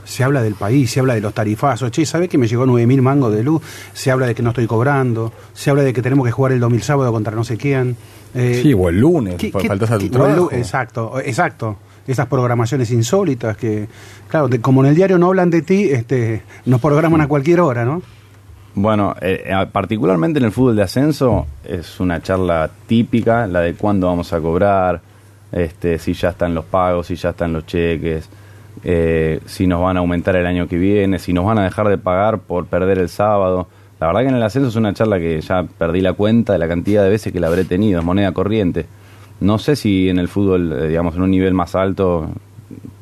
Se habla del país, se habla de los tarifazos. Che, ¿sabe que me llegó 9.000 mangos de luz? Se habla de que no estoy cobrando. Se habla de que tenemos que jugar el domingo sábado contra no sé quién. Eh, Sí, o el lunes, ¿qué- qué- faltas a tu trabajo. Exacto, exacto. Esas programaciones insólitas que, claro, de- como en el diario no hablan de ti, este, nos programan a cualquier hora, ¿no? Bueno, eh, eh, particularmente en el fútbol de ascenso es una charla típica, la de cuándo vamos a cobrar, este, si ya están los pagos, si ya están los cheques, eh, si nos van a aumentar el año que viene, si nos van a dejar de pagar por perder el sábado. La verdad que en el ascenso es una charla que ya perdí la cuenta de la cantidad de veces que la habré tenido, es moneda corriente. No sé si en el fútbol, eh, digamos, en un nivel más alto,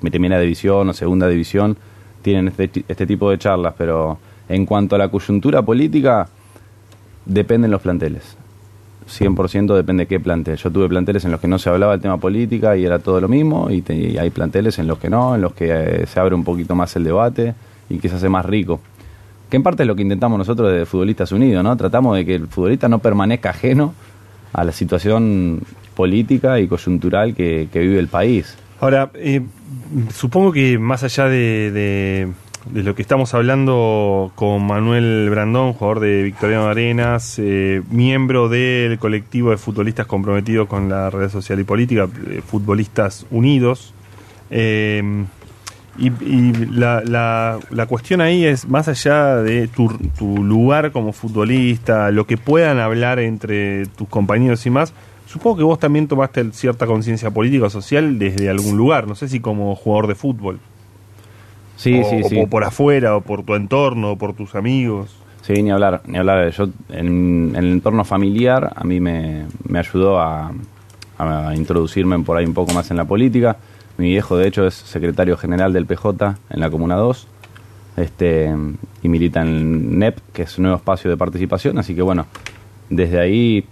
primera división o segunda división, tienen este, este tipo de charlas, pero en cuanto a la coyuntura política, dependen los planteles. 100% depende qué plantel. Yo tuve planteles en los que no se hablaba del tema política y era todo lo mismo, y, hay planteles en los que no, en los que eh, se abre un poquito más el debate y que se hace más rico. Que en parte es lo que intentamos nosotros de Futbolistas Unidos, ¿no? Tratamos de que el futbolista no permanezca ajeno a la situación política y coyuntural que, vive el país. Ahora, eh, supongo que más allá de, de- de lo que estamos hablando con Manuel Brandón, jugador de Victoriano Arenas, eh, miembro del colectivo de futbolistas comprometidos con la red social y política, eh, Futbolistas Unidos, eh, y, y la, la- la cuestión ahí es, más allá de tu, tu lugar como futbolista, lo que puedan hablar entre tus compañeros y más, supongo que vos también tomaste cierta conciencia política o social desde algún lugar, no sé si como jugador de fútbol, Sí, o, sí, o sí. por- por afuera, o por tu entorno, o por tus amigos. Sí, ni hablar, ni hablar. Yo en, en el entorno familiar a mí me, me ayudó a, a introducirme por ahí un poco más en la política. Mi viejo, de hecho, es secretario general del PJ en la Comuna 2 este, y milita en el NEP, que es un nuevo espacio de participación. Así que bueno, desde ahí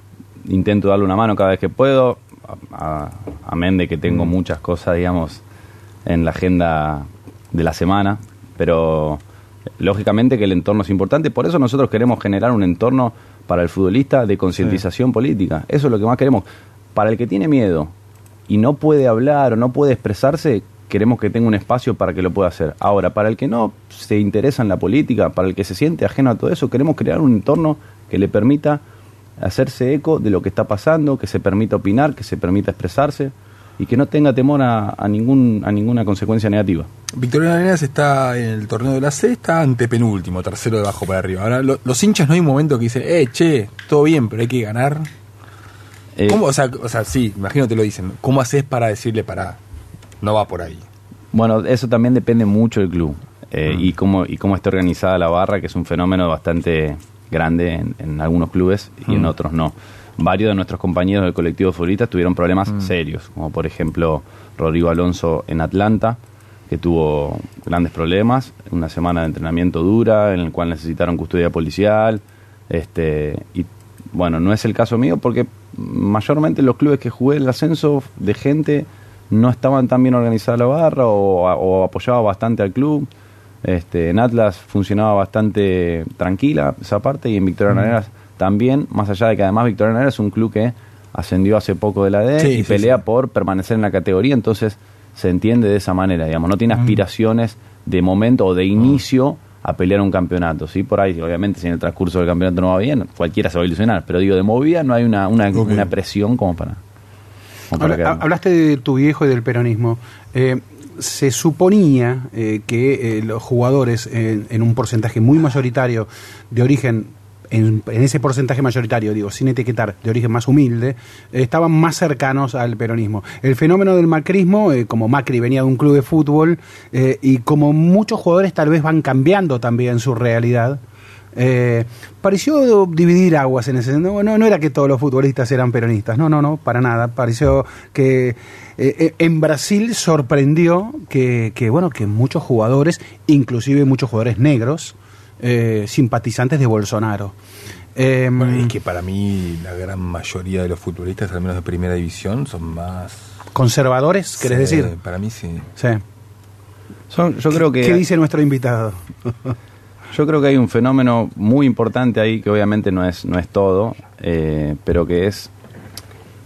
intento darle una mano cada vez que puedo, a- a- amén de que tengo muchas cosas, digamos, en la agenda de la semana, pero lógicamente que el entorno es importante, por eso nosotros queremos generar un entorno para el futbolista de concientización política, eso es lo que más queremos. Para el que tiene miedo y no puede hablar o no puede expresarse, queremos que tenga un espacio para que lo pueda hacer. Ahora, para el que no se interesa en la política, para el que se siente ajeno a todo eso, queremos crear un entorno que le permita hacerse eco de lo que está pasando, que se permita opinar, que se permita expresarse y que no tenga temor a, a ningún, a ninguna consecuencia negativa. Victoriano Arenas está en el torneo de la C, está antepenúltimo, tercero de abajo para arriba. Ahora, lo- los hinchas no hay un momento que dicen, eh, che, todo bien, pero hay que ganar. Eh, ¿Cómo? O sea, o sea, sí, imagino te lo dicen. ¿Cómo haces para decirle, para no va por ahí? Bueno, eso también depende mucho del club eh, y, cómo, y cómo está organizada la barra, que es un fenómeno bastante grande en, en algunos clubes y en otros no. Varios de nuestros compañeros del colectivo futbolistas tuvieron problemas serios, como por ejemplo Rodrigo Alonso en Atlanta, que tuvo grandes problemas, una semana de entrenamiento dura, en el cual necesitaron custodia policial, este y bueno, no es el caso mío porque mayormente los clubes que jugué el ascenso de gente no estaban tan bien organizada la barra o, o apoyaba bastante al club. Este, en Atlas funcionaba bastante tranquila esa parte y en Victoria Arenas también, más allá de que además Victoria Arenas es un club que ascendió hace poco de la D Sí, y sí, pelea sí. por permanecer en la categoría, entonces se entiende de esa manera, digamos, no tiene aspiraciones de momento o de inicio a pelear un campeonato, ¿sí? Por ahí, obviamente, si en el transcurso del campeonato no va bien, cualquiera se va a ilusionar, pero digo, de movida no hay una, una, presión como para... como Habla- hablaste de tu viejo y del peronismo. Eh, se suponía eh, que eh, los jugadores en un porcentaje muy mayoritario de origen, en, ese porcentaje mayoritario, digo, sin etiquetar, de origen más humilde, eh, estaban más cercanos al peronismo. El fenómeno del macrismo, eh, como Macri venía de un club de fútbol, eh, y como muchos jugadores tal vez van cambiando también su realidad, pareció dividir aguas en ese sentido. No, no era que todos los futbolistas eran peronistas, no, no, no, para nada. Pareció que en Brasil sorprendió que, que, bueno, que muchos jugadores, inclusive muchos jugadores negros, eh, simpatizantes de Bolsonaro. Eh, Bueno, es que para mí la gran mayoría de los futbolistas, al menos de primera división, son más... conservadores, ¿querés Sí, decir? Para mí sí. Sí. Son- yo creo que ¿Qué dice nuestro invitado? Yo creo que hay un fenómeno muy importante ahí que obviamente no es, no es todo, eh, pero que es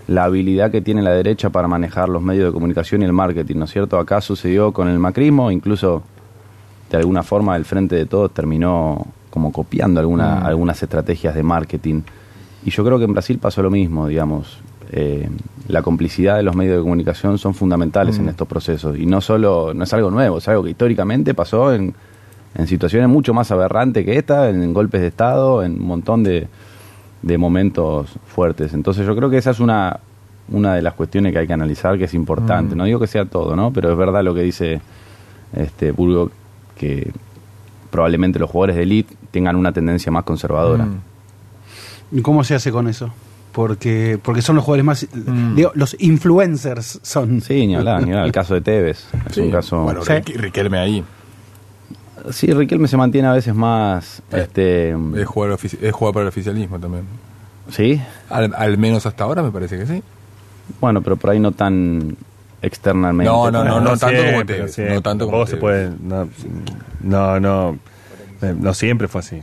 la habilidad que tiene la derecha para manejar los medios de comunicación y el marketing, ¿no es cierto? Acá sucedió con el macrismo, incluso de alguna forma el Frente de Todos terminó como copiando alguna- Mm. algunas estrategias de marketing. Y yo creo que en Brasil pasó lo mismo, digamos. Eh, la complicidad de los medios de comunicación son fundamentales Mm. en estos procesos. Y no solo, no es algo nuevo, es algo que históricamente pasó en, en situaciones mucho más aberrantes que esta, en, golpes de Estado, en un montón de, de momentos fuertes. Entonces yo creo que esa es una, una de las cuestiones que hay que analizar, que es importante. Mm. No digo que sea todo, ¿no? Pero es verdad lo que dice este Burgo, que probablemente los jugadores de elite tengan una tendencia más conservadora. Mm. ¿Y cómo se hace con eso? Porque, porque son los jugadores más... Mm. digo, los influencers son... Sí, ni hablar, ni hablar. El caso de Tevez es Sí. un caso... Bueno, Sí. Rique- Riquelme ahí. Sí, Riquelme se mantiene a veces más... este Es jugador, ofici- es jugador para el oficialismo también. Sí, Al, al menos hasta ahora me parece que sí. bueno, pero por ahí no tan externamente. No, no, no, no tanto como siempre. no tanto como se puede. No, no, no, eh, no siempre fue así.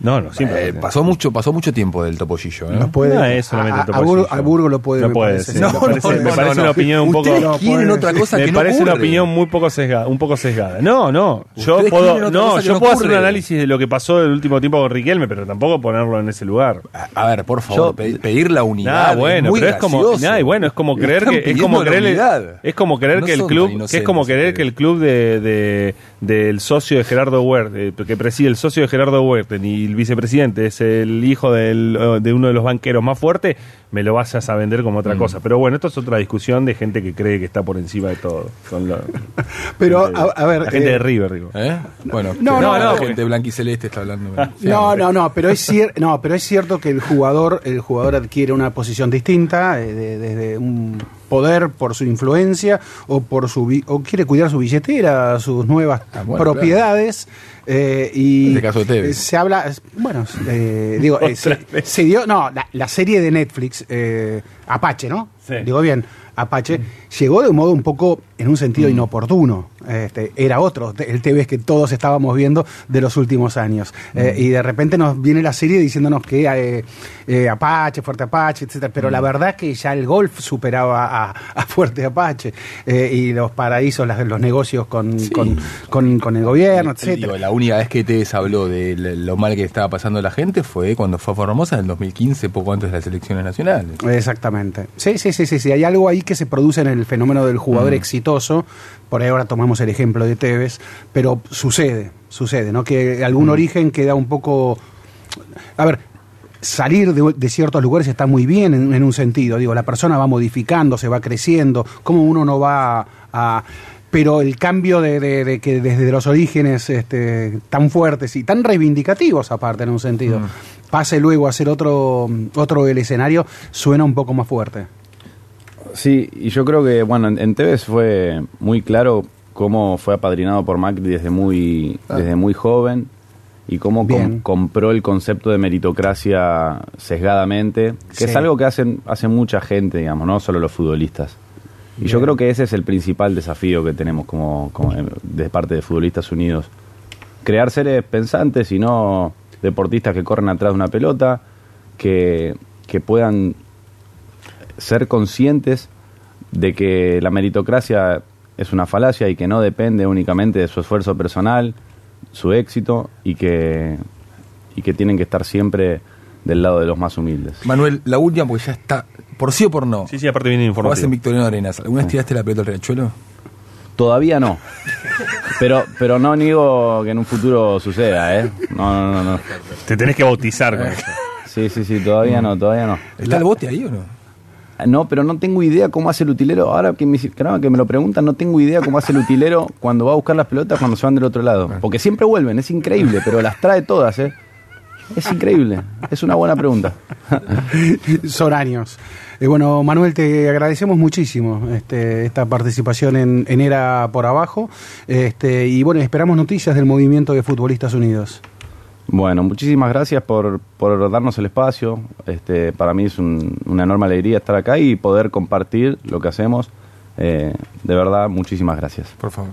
No, no siempre. Eh, pasó mucho pasó mucho tiempo del topollillo. ¿eh? Nos puede- No es solamente a, a, topollillo. A Burgo lo puede... No me puede. No, me parece, no, me no, parece no, una no. opinión un poco. Ustedes No, quieren puede- otra cosa me que no parece una opinión muy poco sesgada, un poco sesgada. No, no, yo Ustedes puedo, no, yo no puedo hacer un análisis de lo que pasó el último tiempo con Riquelme, pero tampoco ponerlo en ese lugar. A, a ver, por favor, Yo- pe- pedir la unidad. Es bueno, muy pero es como, y bueno, es como creer que es como creer es como creer No que el club que es como creer que el club de, de- del socio de Gerardo Huerta, que preside el socio de Gerardo Huerta y el vicepresidente es el hijo eh, de uno de los banqueros más fuertes, me lo vayas a vender como Mm. otra cosa. Pero bueno, esto es otra discusión de gente que cree que está por encima de todo. Son Pero, gente- a, a ver... la gente eh, de River, digo. ¿Eh? Bueno, No, que no, la no, gente blanquiceleste está hablando. Sí, No, no, no, pero es cierto, no, pero es cierto que el jugador, el jugador adquiere una posición distinta, eh, de- desde un poder por su influencia o por su o quiere cuidar su billetera, sus nuevas Ah, bueno, propiedades eh, y Este caso de Tevez. eh, se habla, bueno, eh, digo, eh, se, se dio, no, la, la serie de Netflix eh, Apache, ¿no? Sí. Digo bien. Apache, llegó de un modo un poco, en un sentido inoportuno. Este, era otro, el TV que todos estábamos viendo de los últimos años. Eh, y de repente nos viene la serie diciéndonos que eh, eh, Apache, Fuerte Apache, etcétera. Pero la verdad es que ya el golf superaba a, a Fuerte Apache. Y los paraísos, las- los negocios con, Sí. con, con- con el gobierno, etcétera. la única vez que Tevez habló de lo mal que estaba pasando la gente fue cuando fue a Formosa en el 2015, poco antes de las elecciones nacionales. Exactamente. Sí, sí, sí, sí, sí. Hay algo ahí que se produce en el fenómeno del jugador exitoso. Por ahí ahora tomamos el ejemplo de Tevez, pero sucede, sucede, ¿no? Que algún origen queda un poco. A ver. Salir de, de ciertos lugares está muy bien en, en un sentido. Digo, la persona va modificando, se va creciendo. ¿Cómo uno no va a.? Pero el cambio de, de- de que desde los orígenes este, tan fuertes y tan reivindicativos, aparte, en un sentido, pase luego a ser otro, otro el escenario, suena un poco más fuerte. Sí, y yo creo que, bueno, en, en Tevez fue muy claro cómo fue apadrinado por Macri desde muy, desde muy joven y cómo com- compró el concepto de meritocracia sesgadamente, que es algo que hacen, hace mucha gente, digamos, no solo los futbolistas. Y yo creo que ese es el principal desafío que tenemos como, como eh, de parte de Futbolistas Unidos. Crear seres pensantes y no deportistas que corren atrás de una pelota, que, que puedan ser conscientes de que la meritocracia es una falacia y que no depende únicamente de su esfuerzo personal, su éxito y que, y que tienen que estar siempre del lado de los más humildes. Manuel, la última, porque ya está, por sí o por no. Sí, sí, aparte viene Jugás en información. Victoriano Arenas. ¿Alguna vez tiraste la pelota al riachuelo? Todavía no. Pero, pero no niego que en un futuro suceda, ¿eh? No, no, no, no. Te tenés que bautizar con eso. Sí, sí, sí, todavía no, todavía no. ¿Está el bote ahí o no? No, pero no tengo idea cómo hace el utilero. Ahora que me, caramba, que me lo preguntan, no tengo idea cómo hace el utilero cuando va a buscar las pelotas cuando se van del otro lado. Porque siempre vuelven, es increíble, pero las trae todas, ¿eh? Es increíble. Es una buena pregunta. Son años. Eh, bueno, Manuel, te agradecemos muchísimo este, esta participación en, en Era por Abajo. Este, y bueno, esperamos noticias del movimiento de Futbolistas Unidos. Bueno, muchísimas gracias por, por darnos el espacio. Este, para mí es un- una enorme alegría estar acá y poder compartir lo que hacemos. Eh, de verdad, muchísimas gracias. Por favor.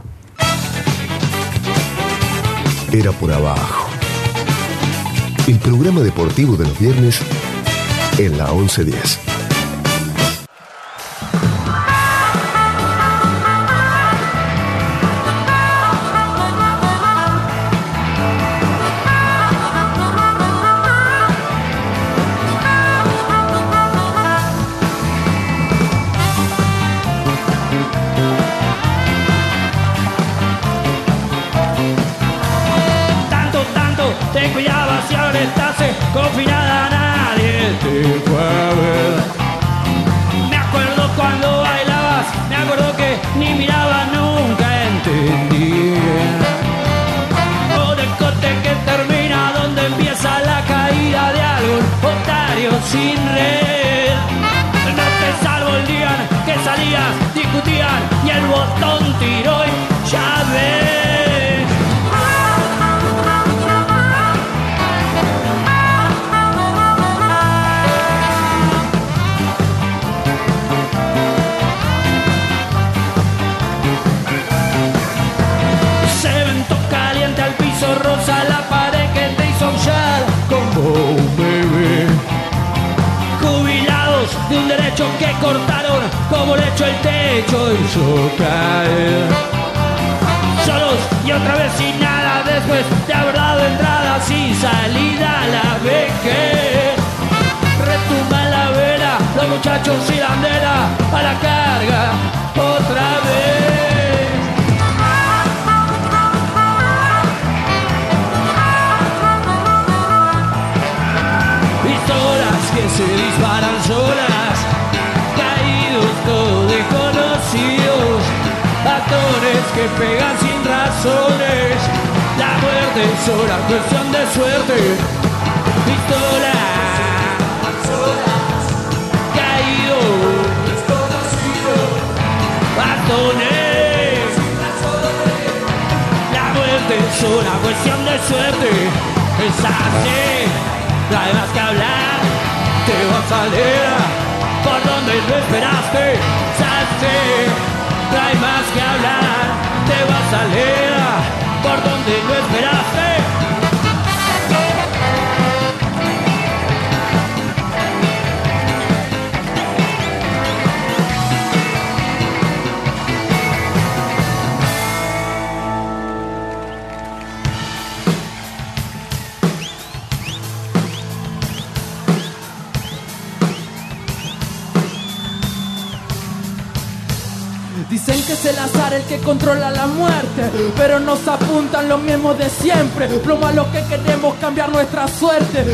era por abajo. El programa deportivo de los viernes en la 1110. Tanto te cuidabas y ahora estás cortaron, como le echó el techo hizo caer. Solos y otra vez sin nada, después de haber dado entradas y salida la vejez. Retumba la vela, los muchachos y bandera a la carga otra vez. que se disparan solas, que pegan sin razones, la muerte es sola cuestión de suerte, pistolas, caídos, desconocidos, actores, la muerte es una cuestión de suerte. Es así, hay más que hablar. Te vas a leer. Por donde no esperaste. Es hay más que hablar. Te vas a leer por donde no esperaste. Es el azar el que controla la muerte, pero nos apuntan los mismos de siempre. Lo que queremos cambiar nuestra suerte,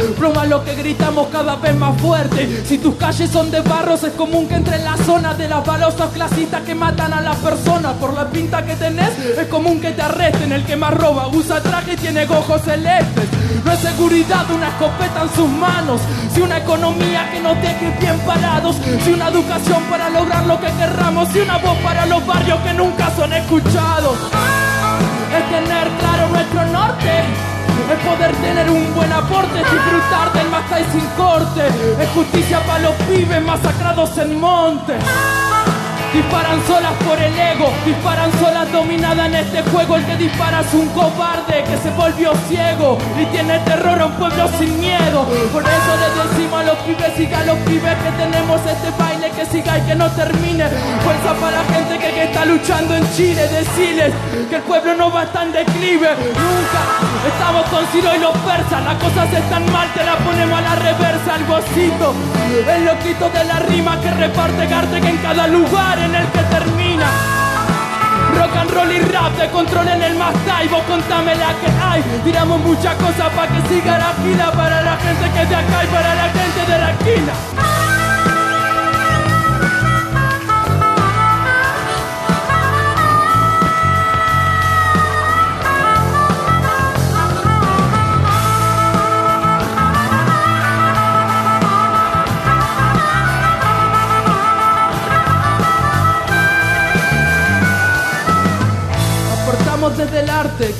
lo que gritamos cada vez más fuerte. Si tus calles son de barros, es común que entre en la zona de las balosos clasistas que matan a las personas. Por la pinta que tenés, es común que te arresten. El que más roba usa traje y tiene ojos celestes. No es seguridad una escopeta en sus manos, si una economía que nos deje bien parados, si una educación para lograr lo que querramos, si una voz para los barrios que nunca son escuchados. Es tener claro nuestro norte. Es poder tener un buen aporte, disfrutar del Mastai sin corte. Es justicia para los pibes masacrados en monte. Disparan solas por el ego, disparan solas dominada en este juego. El que dispara es un cobarde que se volvió ciego y tiene terror a un pueblo sin miedo. Por eso les decimos a los pibes, siga a los pibes que tenemos este baile que siga y que no termine. Fuerza para la gente que, que está luchando en Chile, deciles que el pueblo no va a en declive. Nunca estamos con Ciro y los persas, las cosas están mal, te la ponemos a la reversa, el bocito. El loquito de la rima que reparte Garte en cada lugar en el que termina. And roll y rap de control en el Mastai, vos contame la que hay. Tiramos muchas cosas para que siga la fila para la gente que de acá y para la gente de la esquina.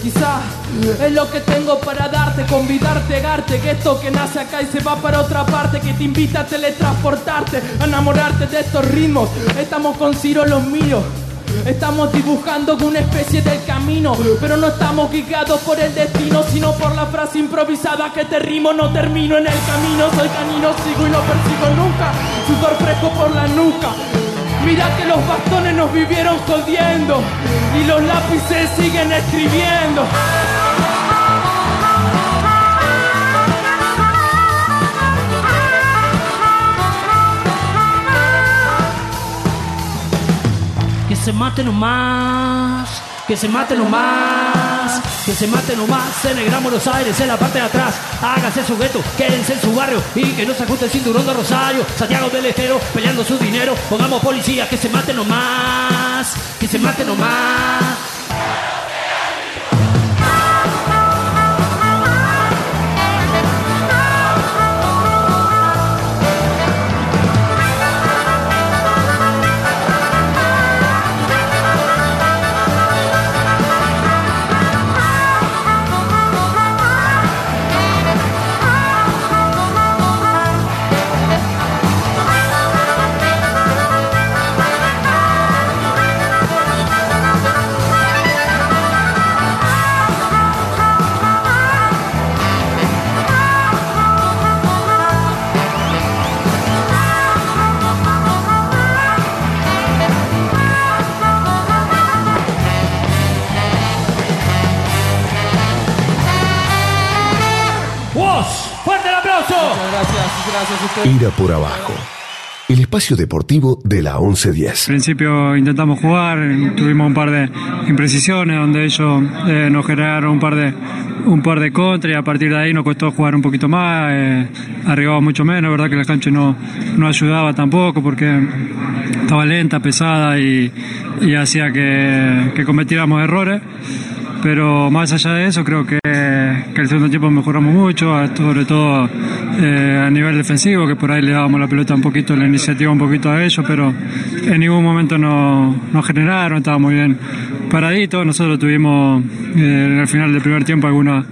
Quizá es lo que tengo para darte, convidarte, garte, que esto que nace acá y se va para otra parte, que te invita a teletransportarte, a enamorarte de estos ritmos. Estamos con Ciro los míos. Estamos dibujando una especie del camino, pero no estamos guiados por el destino, sino por la frase improvisada que te rimo. No termino en el camino, soy canino, sigo y no persigo nunca. Sudor fresco por la nuca. Mira que los bastones nos vivieron jodiendo y los lápices siguen escribiendo. Que se mate nomás, que se mate nomás, que se mate nomás en el Gran Buenos Aires, en la parte de atrás. Háganse su gueto, quédense en su barrio y que no se ajuste el cinturón de Rosario. Santiago del Estero peleando su dinero. Pongamos policía, que se mate nomás, que se mate nomás. Gracias, a ustedes. Ira por abajo. El espacio deportivo de la 1110. Al principio intentamos jugar, tuvimos un par de imprecisiones donde ellos eh, nos generaron un par de un par de contras y a partir de ahí nos costó jugar un poquito más, eh, arribaba mucho menos, verdad que la cancha no, no ayudaba tampoco porque estaba lenta, pesada y, y hacía que, que cometiéramos errores. Pero más allá de eso, creo que, que el segundo tiempo mejoramos mucho, sobre todo eh, a nivel defensivo, que por ahí le dábamos la pelota un poquito, la iniciativa un poquito a ellos, pero en ningún momento nos, nos generaron, estaba muy bien paradito. Nosotros tuvimos eh, en el final del primer tiempo alguna,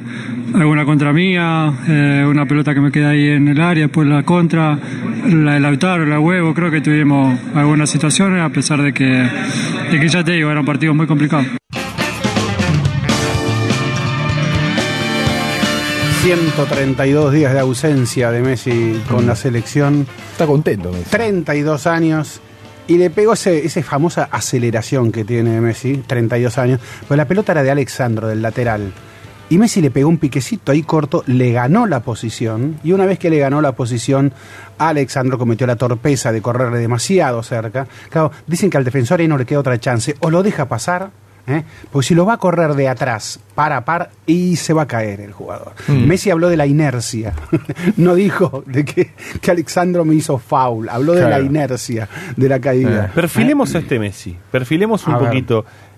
alguna contra mía, eh, una pelota que me queda ahí en el área, después la contra, la de Lautaro, la huevo, creo que tuvimos algunas situaciones, a pesar de que, de que ya te digo, era un partido muy complicado. 132 días de ausencia de Messi con la selección, Está contento. Messi. 32 años. Y le pegó ese, esa famosa aceleración que tiene Messi, 32 años. Pues la pelota era de Alexandro, del lateral. Y Messi le pegó un piquecito ahí corto, le ganó la posición. Y una vez que le ganó la posición, Alexandro cometió la torpeza de correrle demasiado cerca. Claro, dicen que al defensor ahí no le queda otra chance. O lo deja pasar, ¿eh? porque si lo va a correr de atrás, par a par, y se va a caer el jugador. Messi habló de la inercia. no dijo de que, que Alexandro me hizo foul. Habló de la inercia de la caída. Perfilemos a este Messi. Perfilemos un A ver.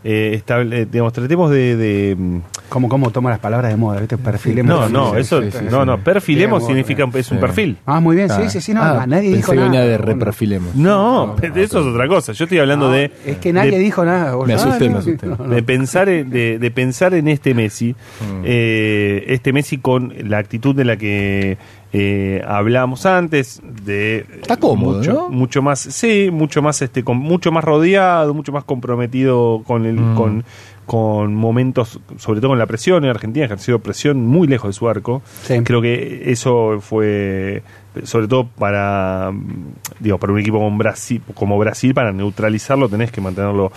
Eh, estable- eh, digamos, tratemos de. de, mm, Como cómo toma las palabras de moda, ¿viste? Perfilemos. no, no, sí, eso. sí, sí, no, sí. no, perfilemos significa. Es un sí. perfil. Ah, muy bien, Ah. sí, sí, sí, no, Ah, nadie pensé dijo que nada. venía de reperfilemos. No, eso es otra cosa. Yo estoy hablando No, de. Es que nadie de- dijo nada. Me asusté, me asusté. no, no. de pensar en, de, de pensar en este Messi eh, este Messi con la actitud de la que eh, hablábamos antes de Está cómodo, mucho, ¿no? mucho más sí mucho más este con, mucho más rodeado mucho más comprometido con el Mm. con con momentos sobre todo con la presión en Argentina ha sido presión muy lejos de su arco Sí. creo que eso fue sobre todo para mm, digo para un equipo como Brasil como Brasil para neutralizarlo tenés que mantenerlo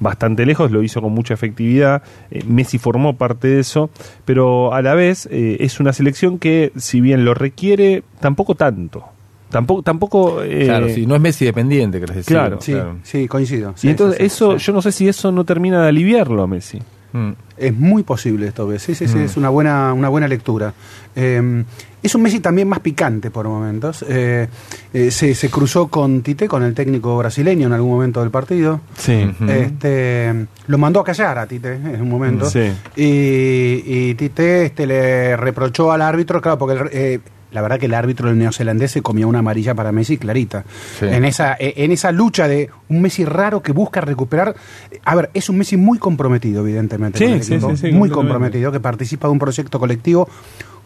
bastante lejos lo hizo con mucha efectividad Eh, Messi formó parte de eso pero a la vez eh, es una selección que si bien lo requiere tampoco tanto tampoco tampoco eh, Claro, sí, no es Messi dependiente, querés decir. Claro. Sí, sí, coincido. y entonces sí, sí, eso sí. yo no sé si eso no termina de aliviarlo a Messi Mm. Es muy posible esto, ¿ves? Sí, sí, Mm. sí, es una buena, una buena lectura. Eh, es un Messi también más picante por momentos. Eh, eh, se, se cruzó con Tite, con el técnico brasileño en algún momento del partido. sí. Este, lo mandó a callar a Tite en un momento. Sí. Y, y Tite este, le reprochó al árbitro, claro, porque el- eh, la verdad que el árbitro del neozelandés se comió una amarilla para Messi clarita. Sí. En, esa, eh, en esa lucha de un Messi raro que busca recuperar. A ver, es un Messi muy comprometido, evidentemente. Sí, con el sí, equipo, sí, sí, muy comprometido, que participa de un proyecto colectivo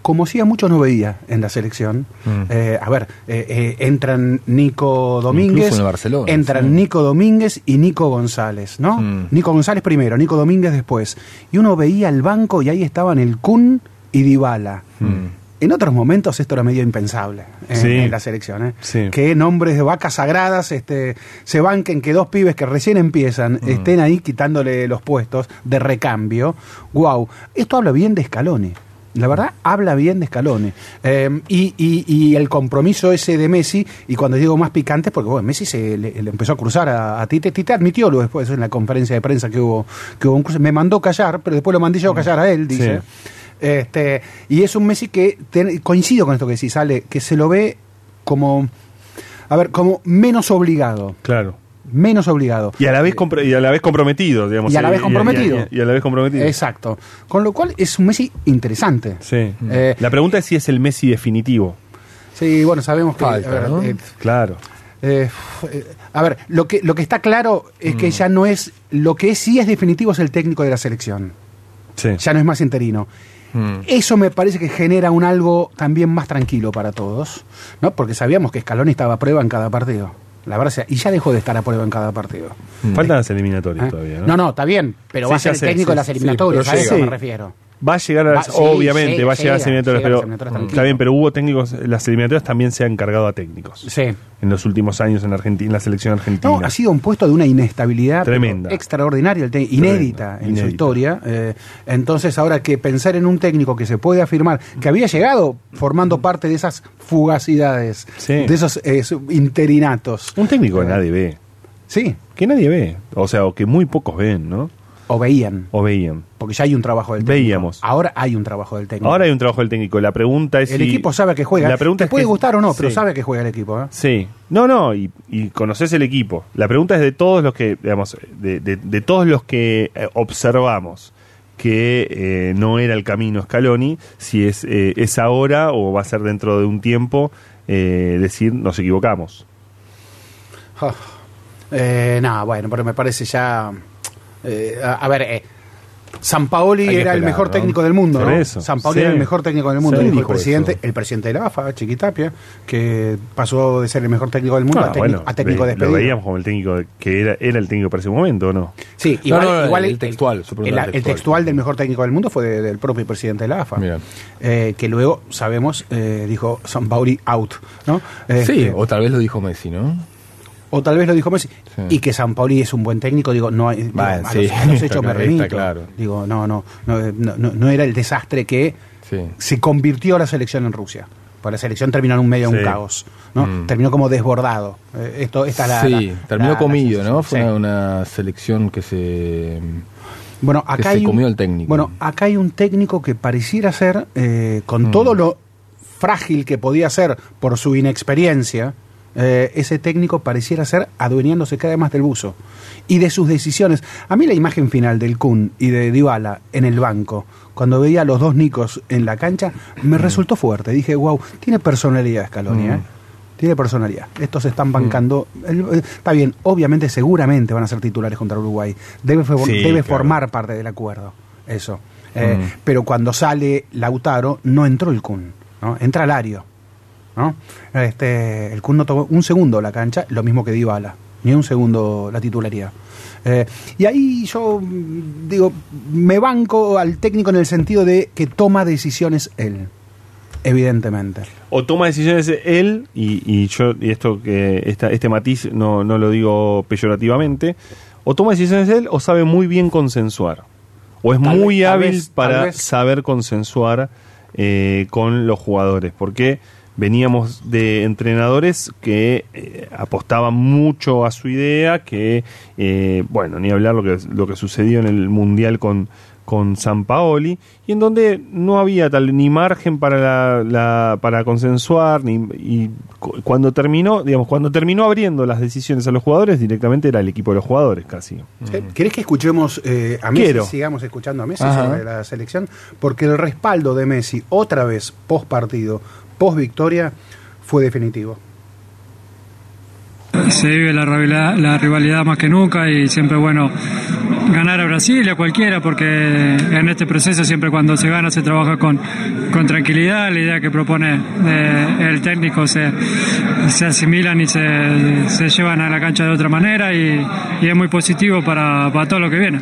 como si a muchos no veía en la selección. Mm. Eh, a ver, eh, eh, entran Nico Domínguez, en entran sí. Nico Domínguez y Nico González, ¿no? Mm. Nico González primero, Nico Domínguez después. Y uno veía el banco y ahí estaban el Kun y Dybala. En otros momentos esto era medio impensable en, Sí. en la selección. ¿eh? Sí. Que nombres de vacas sagradas este, se banquen, que dos pibes que recién empiezan estén ahí quitándole los puestos de recambio. Wow, esto habla bien de Scaloni. La verdad, habla bien de Scaloni. Eh, y, y- y el compromiso ese de Messi, y cuando digo más picante, porque bueno, Messi se le, le empezó a cruzar a, a Tite. Tite admitió luego después en la conferencia de prensa que hubo, que hubo un cruce. Me mandó callar, pero después lo mandé yo a callar a él, dice. Sí. Este, y es un Messi que coincido con esto que decís, sale que se lo ve como a ver, como menos obligado, Claro. Menos obligado. Y a la vez, compro- y a la vez comprometido, digamos. Y a la vez comprometido. Y, y a la vez comprometido. Exacto. Con lo cual es un Messi interesante. Sí. Eh, la pregunta es si es el Messi definitivo. Sí, bueno, sabemos que Falta, a ver, ¿no? eh, Claro. eh, eh, a ver, lo que lo que está claro es Mm. que ya no es lo que sí es definitivo es el técnico de la selección. Sí. Ya no es más interino. Mm. Eso me parece que genera un algo también más tranquilo para todos, ¿no? Porque sabíamos que Scaloni estaba a prueba en cada partido. La verdad, sea, y ya dejó de estar a prueba en cada partido. Faltan las eliminatorias ¿Eh? todavía, ¿no? No, no, está bien, pero Sí, va a ser el técnico sí, de las sí, eliminatorias, pero a eso me refiero. Va a llegar a las, Va- sí, obviamente, llega, va a llegar a las eliminatorias, llega a las pero eliminatorias, está bien, pero hubo técnicos, las eliminatorias también se han cargado a técnicos Sí. en los últimos años en Argentina, en la selección argentina. No, ha sido un puesto de una inestabilidad Tremenda. extraordinaria, inédita en su historia. Eh, entonces, ahora que pensar en un técnico que se puede afirmar que había llegado formando parte de esas fugacidades, Sí. de esos eh, interinatos. Un técnico que nadie ve, Sí, que nadie ve, o sea, o que muy pocos ven, ¿no? O veían, O veían. porque ya hay un trabajo del técnico. Veíamos. Ahora hay un trabajo del técnico. Ahora hay un trabajo del técnico. La pregunta es el si- equipo sabe que juega. La pregunta Te es puede que- gustar o no, pero sí. sabe que juega el equipo. ¿eh? Sí. No, no, y, y conoces el equipo. La pregunta es de todos los que, digamos, de, de- de todos los que eh, observamos que eh, no era el camino Scaloni, si es, eh, es ahora o va a ser dentro de un tiempo decir nos equivocamos. Ah, nada, bueno, pero me parece ya. Eh, a, a ver, eh, San Paoli era el mejor ¿no? técnico del mundo. Por ¿no? eso, San Paoli sí. era el mejor técnico del mundo. Sí, dijo el presidente, eso. el presidente de la AFA, Chiquitapia, que pasó de ser el mejor técnico del mundo Ah, a, técnico, bueno, a técnico despedido. lo veíamos como el técnico de- que era, era el técnico para ese momento, ¿o no? Sí, igual, no, no, igual el textual, el, textual del mejor técnico del mundo fue de- del propio presidente de la AFA. Eh, que luego, sabemos, eh, dijo San Paoli out. ¿no? Sí, Este, o tal vez lo dijo Messi, ¿no? O tal vez lo dijo Messi. Sí. Y que San Pauli es un buen técnico, digo, no hay. digo, Bueno, a, sí, los, a los está hechos me claro, remito. está claro. Digo, no, no, no, no, era el desastre que Sí. se convirtió la selección en Rusia. Pues la selección terminó en un medio de Sí. un caos. ¿no? Mm. Terminó como desbordado. Eh, esto, esta es la, sí, la- terminó la- comido, ¿no? Fue Sí. una, una selección que se... Bueno, acá hay un- comió el técnico. Bueno, acá hay un técnico que pareciera ser, eh, con Mm. todo lo frágil que podía ser por su inexperiencia, eh, ese técnico pareciera ser adueñándose cada vez más del buzo y de sus decisiones. A mí la imagen final del Kun y de Dybala en el banco, cuando veía a los dos Nicos en la cancha, me resultó fuerte. Dije, wow, tiene personalidad Scaloni, Mm. ¿eh? Tiene personalidad. Estos se están bancando. El- eh, está bien, obviamente, seguramente van a ser titulares contra Uruguay. Debe, Sí, debe claro. formar parte del acuerdo. Eso. Eh, Mm. Pero cuando sale Lautaro, no entró el Kun. ¿no? Entra Lario. ¿No? Este, el Kun no tomó un segundo la cancha, lo mismo que Dybala. Ni un segundo la titularidad. Eh, y ahí yo mm, digo, me banco al técnico en el sentido de que toma decisiones él. Evidentemente. o toma decisiones él y, y yo y esto que esta, este matiz no, no lo digo peyorativamente o toma decisiones él o sabe muy bien consensuar o es Tal muy vez- hábil vez- para saber consensuar eh, con los jugadores porque veníamos de entrenadores que eh, apostaban mucho a su idea que eh, bueno ni hablar lo que lo que sucedió en el mundial con con San Paoli y en donde no había tal ni margen para la, la- para consensuar ni y cu- cuando terminó digamos cuando terminó abriendo las decisiones a los jugadores directamente era el equipo de los jugadores casi ¿Querés que escuchemos eh, a Messi? Quiero. Sigamos escuchando a Messi Ajá. sobre la selección. Porque el respaldo de Messi, otra vez, post partido, post victoria, fue definitivo. Se vive la rivalidad, la rivalidad más que nunca y siempre bueno ganar a Brasil a cualquiera porque en este proceso siempre cuando se gana se trabaja con, con tranquilidad, la idea que propone eh, el técnico se, se asimilan y se, se llevan a la cancha de otra manera y, y es muy positivo para, para todo lo que viene.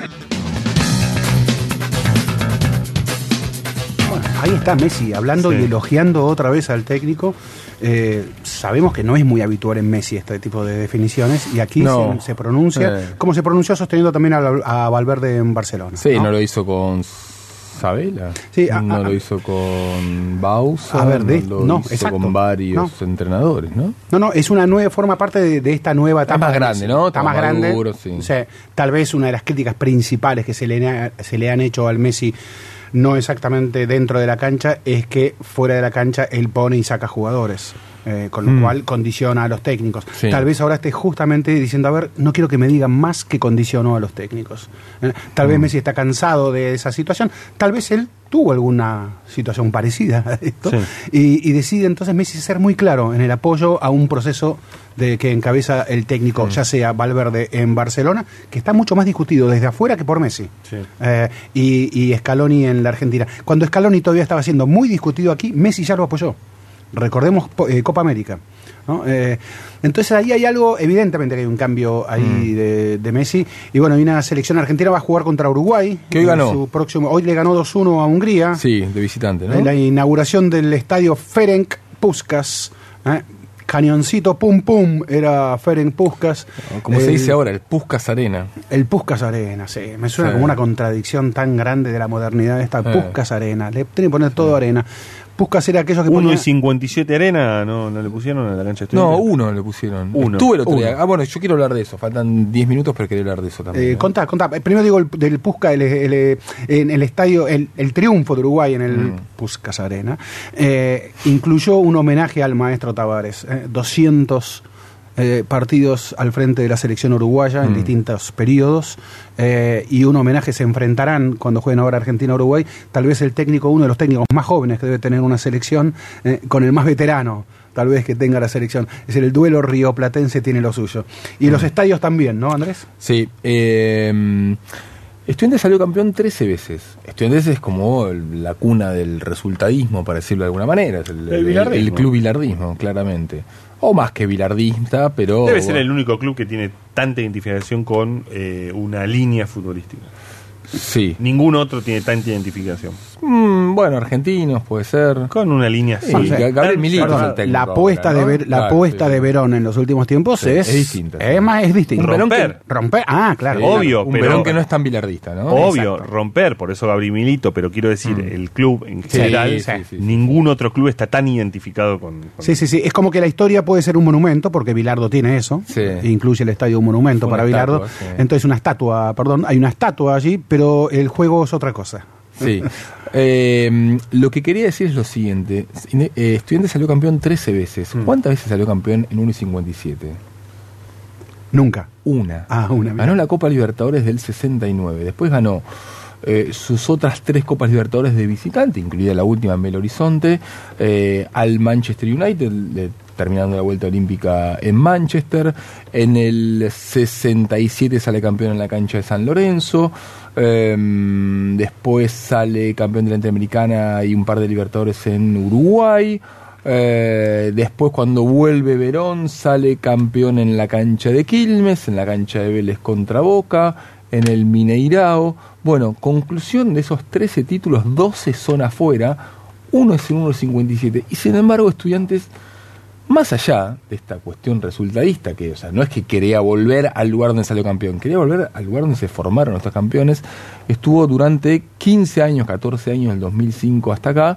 Ahí está Messi hablando Sí. y elogiando otra vez al técnico. Eh, sabemos que no es muy habitual en Messi este tipo de definiciones y aquí No. se, se pronuncia, Eh. como se pronunció sosteniendo también a, a Valverde en Barcelona. Sí, no, lo hizo con Sabela. Sí, a- no a- lo hizo con Bausa. A ver, de- no lo no, hizo exacto. con varios entrenadores, ¿no? No, no, es una nueva, forma parte de, de esta nueva etapa. más de grande. ¿no? Está Está más más grande. sí. O sea, tal vez una de las críticas principales que se le, se le han hecho al Messi, no exactamente dentro de la cancha, es que fuera de la cancha él pone y saca jugadores. eh, con lo Mm. cual condiciona a los técnicos. Sí. Tal vez ahora esté justamente diciendo, a ver, no quiero que me digan más que condicionó a los técnicos. Eh, Tal vez Mm. Messi está cansado de esa situación, tal vez él tuvo alguna situación parecida a esto, Sí. y, y decide entonces Messi ser muy claro en el apoyo a un proceso de que encabeza el técnico, ya sea Valverde en Barcelona, que está mucho más discutido desde afuera que por Messi, Sí. Eh, y, y Scaloni en la Argentina. Cuando Scaloni todavía estaba siendo muy discutido aquí, Messi ya lo apoyó. Recordemos eh, Copa América. ¿no? Eh, entonces ahí hay algo, evidentemente que hay un cambio Mm. ahí de, de Messi. Y bueno, hay una selección argentina, va a jugar contra Uruguay. Que hoy ganó. su próximo, hoy le ganó 2-1 a Hungría. Sí, de visitante, ¿no? En la inauguración del estadio Ferenc Puskas. ¿eh? Cañoncito pum pum era Ferenc Puskas. Como se dice ahora, el Puskas Arena. El Puskas Arena, sí. Me suena Sí. como una contradicción tan grande de la modernidad esta. Puskas Arena. Le tiene que poner todo arena. Puskas era aquello que 1 ponía... y 57 arena, ¿no, no le pusieron a la cancha de No, uno le pusieron. Uno. Estuve el otro Uno. día. Ah, bueno, yo quiero hablar de eso. Faltan 10 minutos, pero quería hablar de eso también. Eh, ¿eh? contá, contá. Eh, Primero digo el, del Puskas, el, el, en el estadio, el, el triunfo de Uruguay en el Mm. Puskas Arena, eh, incluyó un homenaje al maestro Tavares. eh, 200 eh, partidos al frente de la selección uruguaya en Mm. distintos periodos eh, y un homenaje se enfrentarán cuando jueguen ahora Argentina-Uruguay. Tal vez el técnico, uno de los técnicos más jóvenes que debe tener una selección, eh, con el más veterano. Tal vez que tenga la selección. Es decir, el duelo rioplatense tiene lo suyo. Y Mm. los estadios también, ¿no, Andrés? Sí. Eh, Estudiantes salió campeón 13 veces. Estudiantes es como la cuna del resultadismo, para decirlo de alguna manera. Es el, el club bilardismo, claramente. O más que bilardista, pero... Debe ser el único club que tiene tanta identificación con eh, una línea futbolística. Sí. Ningún otro tiene tanta identificación. Mm, bueno, argentinos puede ser. Con una línea así. Sí, Ga- Gabriel Milito es el cerrada. técnico la ahora, apuesta ¿no? de ver, la Claro, apuesta sí. de Verón en los últimos tiempos Sí, es es distinta, sí. es más es distinto Un Verón que- Romper. romper ah claro Sí, Obvio, un pero- Verón que no es tan bilardista, ¿no? Obvio, Exacto. romper, por eso Gabriel Milito, pero quiero decir, el club en general, sí, sí, sí. ningún otro club está tan identificado con... con- Sí, sí, sí. Es como que la historia puede ser un monumento, porque Bilardo tiene eso. Sí. Incluye el estadio un monumento para Bilardo. estatua. Entonces, una estatua, perdón, hay una estatua allí, pero el juego es otra cosa. Sí. Eh, lo que quería decir es lo siguiente. Eh, Estudiantes salió campeón 13 veces. Mm. ¿Cuántas veces salió campeón en 1 y 57? Nunca. Una. Ah, una. Ganó la Copa Libertadores del 69. Después ganó eh, sus otras tres Copas Libertadores de visitante, incluida la última en Belo Horizonte, eh, al Manchester United, eh, terminando la vuelta olímpica en Manchester. En el 67 sale campeón en la cancha de San Lorenzo. Eh, después sale campeón de la Interamericana y un par de Libertadores en Uruguay. Eh, después cuando vuelve Verón sale campeón en la cancha de Quilmes, en la cancha de Vélez contra Boca, en el Mineirao. Bueno, conclusión de esos 13 títulos, 12 son afuera, uno es en 1.57. Y sin embargo, estudiantes, más allá de esta cuestión resultadista, que o sea, no es que quería volver al lugar donde salió campeón, quería volver al lugar donde se formaron estos campeones, estuvo durante 15 años, 14 años, del 2005 hasta acá,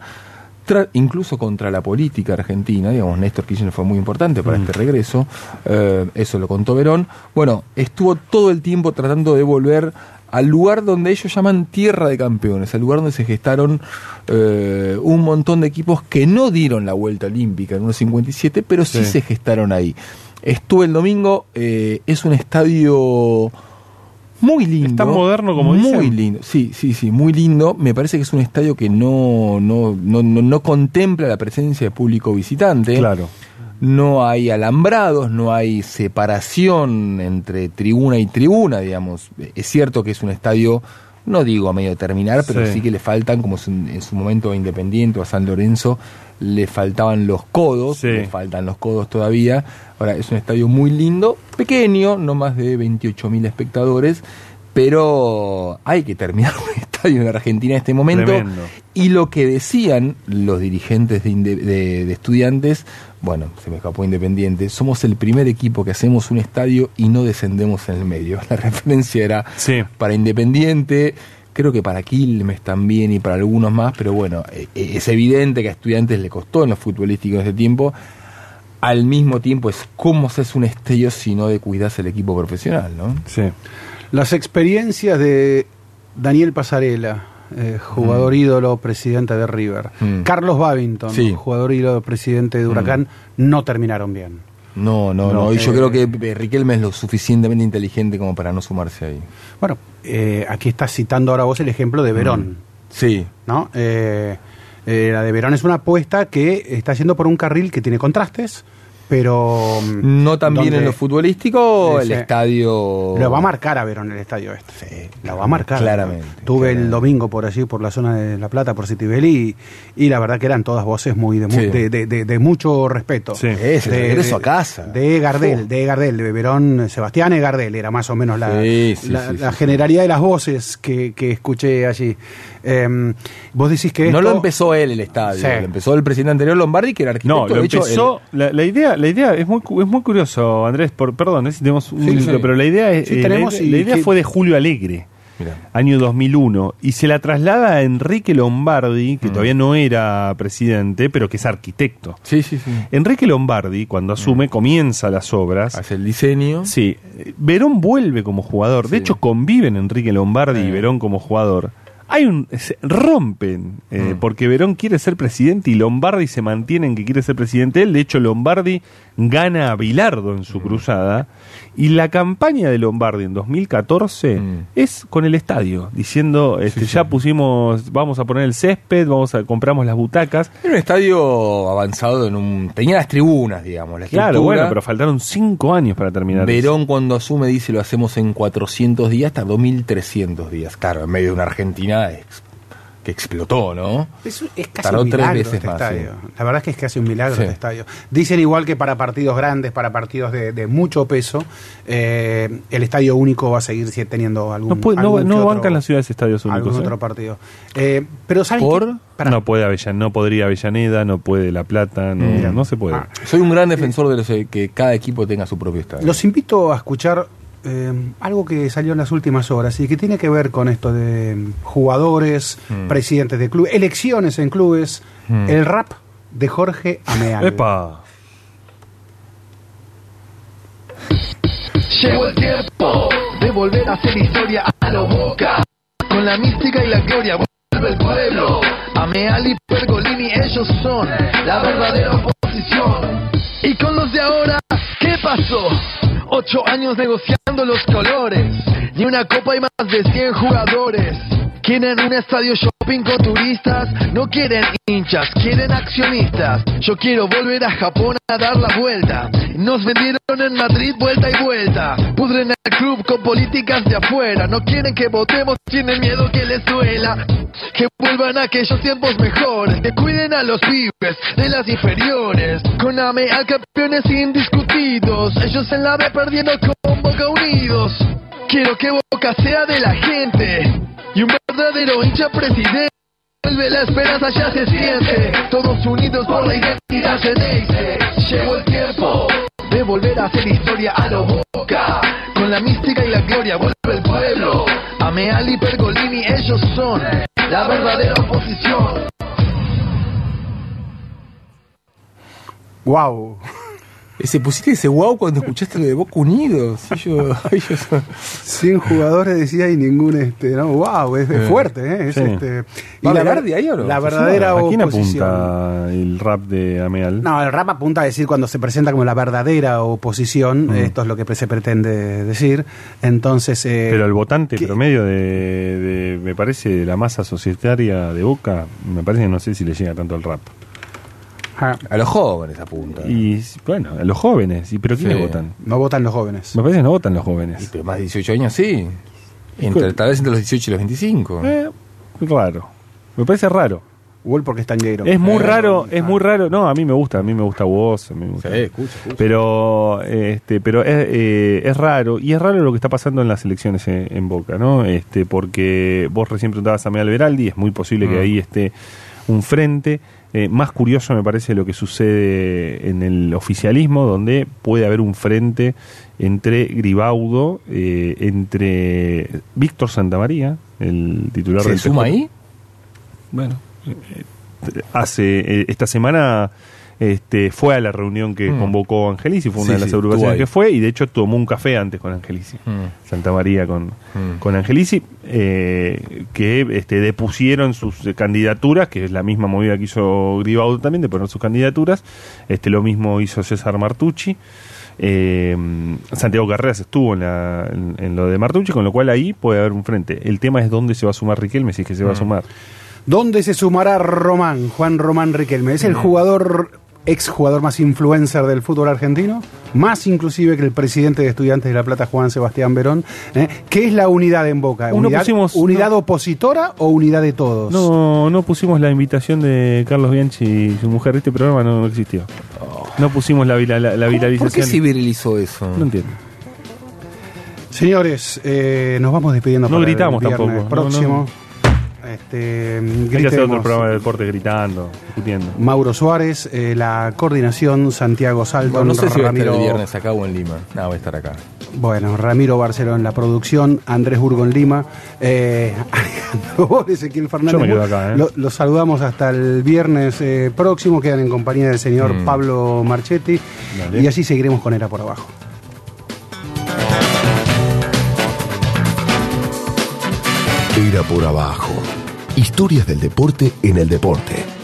incluso contra la política argentina, digamos, Néstor Kirchner fue muy importante para este regreso, eh, eso lo contó Verón, bueno, estuvo todo el tiempo tratando de volver al lugar donde ellos llaman tierra de campeones, al lugar donde se gestaron eh, un montón de equipos que no dieron la vuelta olímpica en 1.57, pero sí, Sí. se gestaron ahí. Estuve el domingo, eh, es un estadio muy lindo. ¿Es tan moderno como Muy dicen? lindo, sí, sí, sí, muy lindo. Me parece que es un estadio que no, no, no, no, no contempla la presencia de público visitante. Claro. No hay alambrados, no hay separación entre tribuna y tribuna, digamos. Es cierto que es un estadio, no digo a medio terminar, pero Sí. sí, que le faltan, como en, en su momento a Independiente o a San Lorenzo, le faltaban los codos, Sí. le faltan los codos todavía. Ahora, es un estadio muy lindo, pequeño, no más de 28.000 espectadores, pero hay que terminar un estadio en Argentina en este momento. Tremendo. Y lo que decían los dirigentes de, inde- de- de estudiantes, bueno, se me escapó Independiente, somos el primer equipo que hacemos un estadio y no descendemos en el medio. La referencia era Sí. para Independiente, creo que para Quilmes también y para algunos más, pero bueno, eh, eh, es evidente que a estudiantes le costó en lo futbolístico en ese tiempo. Al mismo tiempo es cómo se hace un estadio si no de cuidarse el equipo profesional, ¿no? Sí. Las experiencias de Daniel Pasarela, eh, jugador ídolo, presidente de River. Mm. Carlos Babington, Sí. jugador ídolo, presidente de Huracán, no terminaron bien. No, no, No, no. Y yo eh, creo que eh, Riquelme es lo suficientemente inteligente como para no sumarse ahí. Bueno, eh, aquí estás citando ahora vos el ejemplo de Verón, Sí, ¿no? La de Verón es una apuesta que está yendo por un carril que tiene contrastes, pero... no tan bien en lo futbolístico, el Ese- estadio... Lo va a marcar a Verón el estadio este. Sí, Lo va a marcar. claramente, Tuve el domingo por allí, por la zona de La Plata, por Citibelli, y, y la verdad que eran todas voces muy de, mu- Sí. de, de- de- de mucho respeto. Sí. Es el De- regreso de- a casa. De Gardel, de Gardel, de Verón, Sebastián Gardel, era más o menos la, Sí, sí, la, sí, la sí. generalidad de las voces que, que escuché allí. Em, vos decís que No esto- lo empezó él el estadio, Sí. lo empezó el presidente anterior Lombardi, que era arquitecto. No, lo de hecho, empezó. La, la idea, la idea es muy, es muy curioso, Andrés. Por, perdón, eh, si tenemos un Sí, sí. pero la idea es. Sí, eh, la tenemos idea- y la idea que- fue de Julio Alegre. mirá. año 2001, y se la traslada a Enrique Lombardi, que Mm. todavía no era presidente, pero que es arquitecto. Sí, sí, sí. Enrique Lombardi, cuando asume, comienza las obras. Hace el diseño. Sí, eh, Verón vuelve como jugador. De hecho, conviven Enrique Lombardi y Sí. Verón como jugador. Hay un se rompen eh, Mm. porque Verón quiere ser presidente y Lombardi se mantiene en que quiere ser presidente él. De hecho, Lombardi gana a Bilardo en su Mm. cruzada y la campaña de Lombardi en 2014 Mm. es con el estadio diciendo este, Sí, ya sí. pusimos vamos a poner el césped, vamos a compramos las butacas. Era un estadio avanzado en un... Tenía las tribunas, digamos. La Claro, estructura. bueno, pero faltaron cinco años para terminar. eso. Verón cuando asume dice lo hacemos en 400 días, hasta 2300 días. Claro, en medio de una Argentina ex- que explotó, ¿no? Es, es casi Tardó un tres milagro veces este más, estadio. sí. La verdad es que es casi un milagro Sí. este estadio. Dicen igual que para partidos grandes, para partidos de, de mucho peso, eh, el estadio único va a seguir teniendo algún No, puede- no, algún no que otro- bancan las ciudades estadios únicos. algún ¿eh? otro partido. Eh, pero. No puede Avellan- no podría Avellaneda, no puede La Plata, no, Mira. no se puede. Ah. Soy un gran defensor de los, eh, que cada equipo tenga su propio estadio. Los invito a escuchar eh, algo que salió en las últimas horas y que tiene que ver con esto de mm, jugadores, Mm. presidentes de clubes, elecciones en clubes, Mm. el rap de Jorge Ameal. ¡Epa! Llegó el tiempo de volver a hacer historia a lo boca. Con la mística y la gloria vuelve el pueblo. Ameal y Pergolini, ellos son la verdadera oposición. Y con los de ahora, ¿qué pasó? Ocho años negociando los colores. Ni una copa y más de 100 jugadores. Quieren un estadio shopping con turistas, no quieren hinchas, quieren accionistas. Yo quiero volver a Japón a dar la vuelta. Nos vendieron en Madrid vuelta y vuelta. Pudren el club con políticas de afuera. No quieren que votemos, tienen miedo que les duela. Que vuelvan a aquellos tiempos mejores. Que cuiden a los pibes de las inferiores. Con AME al campeones indiscutidos. Ellos en la B perdiendo con Boca Unidos. Quiero que Boca sea de la gente y un verdadero hincha presidente. Vuelve la esperanza, ya se siente. Todos unidos por la identidad se dice. Llegó el tiempo de volver a hacer historia a lo boca. Con la mística y la gloria vuelve el pueblo. Ameal y Pergolini, ellos son la verdadera oposición. Wow. Ese, pusiste ese wow cuando escuchaste lo de Boca Unidos. Yo soy- 100 jugadores decía y ningún este no wow es, es Eh, fuerte ¿eh? Es, sí. este, y ¿Va a la, ver- de ahí o no? la verdadera ¿A quién oposición apunta el rap de Ameal? no el rap apunta a decir cuando se presenta como la verdadera oposición Mm. esto es lo que se pretende decir entonces eh, Pero el votante promedio de, de, me parece, de la masa societaria de Boca, me parece que no sé si le llega tanto al rap. A los jóvenes apunta. Y bueno, a los jóvenes. ¿Y pero quiénes Sí. votan? no votan los jóvenes. Me parece que no votan los Y jóvenes. pero más de 18 años sí. Entre- tal vez entre los 18 y los 25. Eh, raro. Me parece raro. Igual porque están negros. Es muy raro, es muy raro. No, a mí me gusta, a mí me gusta vos. A mí me gusta. Sí, escucha, escucha. Pero, este, pero es, eh, es raro, y es raro lo que está pasando en las elecciones en, en Boca, ¿no? Este, porque vos recién preguntabas a Meal Veraldi, es muy posible que Mm. ahí esté un frente. Eh, más curioso me parece lo que sucede en el oficialismo, donde puede haber un frente entre Gribaudo, eh, entre Víctor Santamaría, el titular ¿Se del suma PJ. ahí? Bueno, eh, hace eh, esta semana este, fue a la reunión que Mm. convocó Angelici, fue una Sí, de las sí, agrupaciones que fue, y de hecho tomó un café antes con Angelici. Mm. Santa María con, Mm. con Angelici, eh, que este, depusieron sus eh, candidaturas, que es la misma movida que hizo Gribaudo también, de poner sus candidaturas. Este, lo mismo hizo César Martucci. Eh, Santiago Carreras estuvo en, la- en- en lo de Martucci, con lo cual ahí puede haber un frente. El tema es dónde se va a sumar Riquelme, si es que se va a sumar. ¿Dónde se sumará Román, Juan Román Riquelme? ¿Es el jugador, ex jugador más influencer del fútbol argentino? Más inclusive que el presidente de Estudiantes de La Plata, Juan Sebastián Verón. ¿eh? ¿Qué es la unidad en Boca? ¿Unidad, pusimos- unidad no. opositora o unidad de todos? No, no pusimos la invitación de Carlos Bianchi y su mujer. Este programa no, no existió. No pusimos la, la, la ¿Por viralización. qué se virilizó eso? No entiendo. Señores, eh, nos vamos despidiendo No para el gritamos viernes tampoco, no, próximo. Este, Hay que hacer otro programa de deporte gritando, discutiendo. Mauro Suárez, eh, la coordinación Santiago Salton, Bueno, no sé si va a estar Ramiro, el viernes acá o en Lima. No, va a estar acá. bueno, Ramiro Barceló en la producción, Andrés Burgo en Lima, eh, Alejandro Ezequiel Fernández. Yo me quedo acá, ¿eh? Lo- Los saludamos hasta el viernes eh, próximo, quedan en compañía del señor Mm. Pablo Marchetti Dale. y así seguiremos con Era por abajo. Era por abajo. Historias del deporte en el deporte.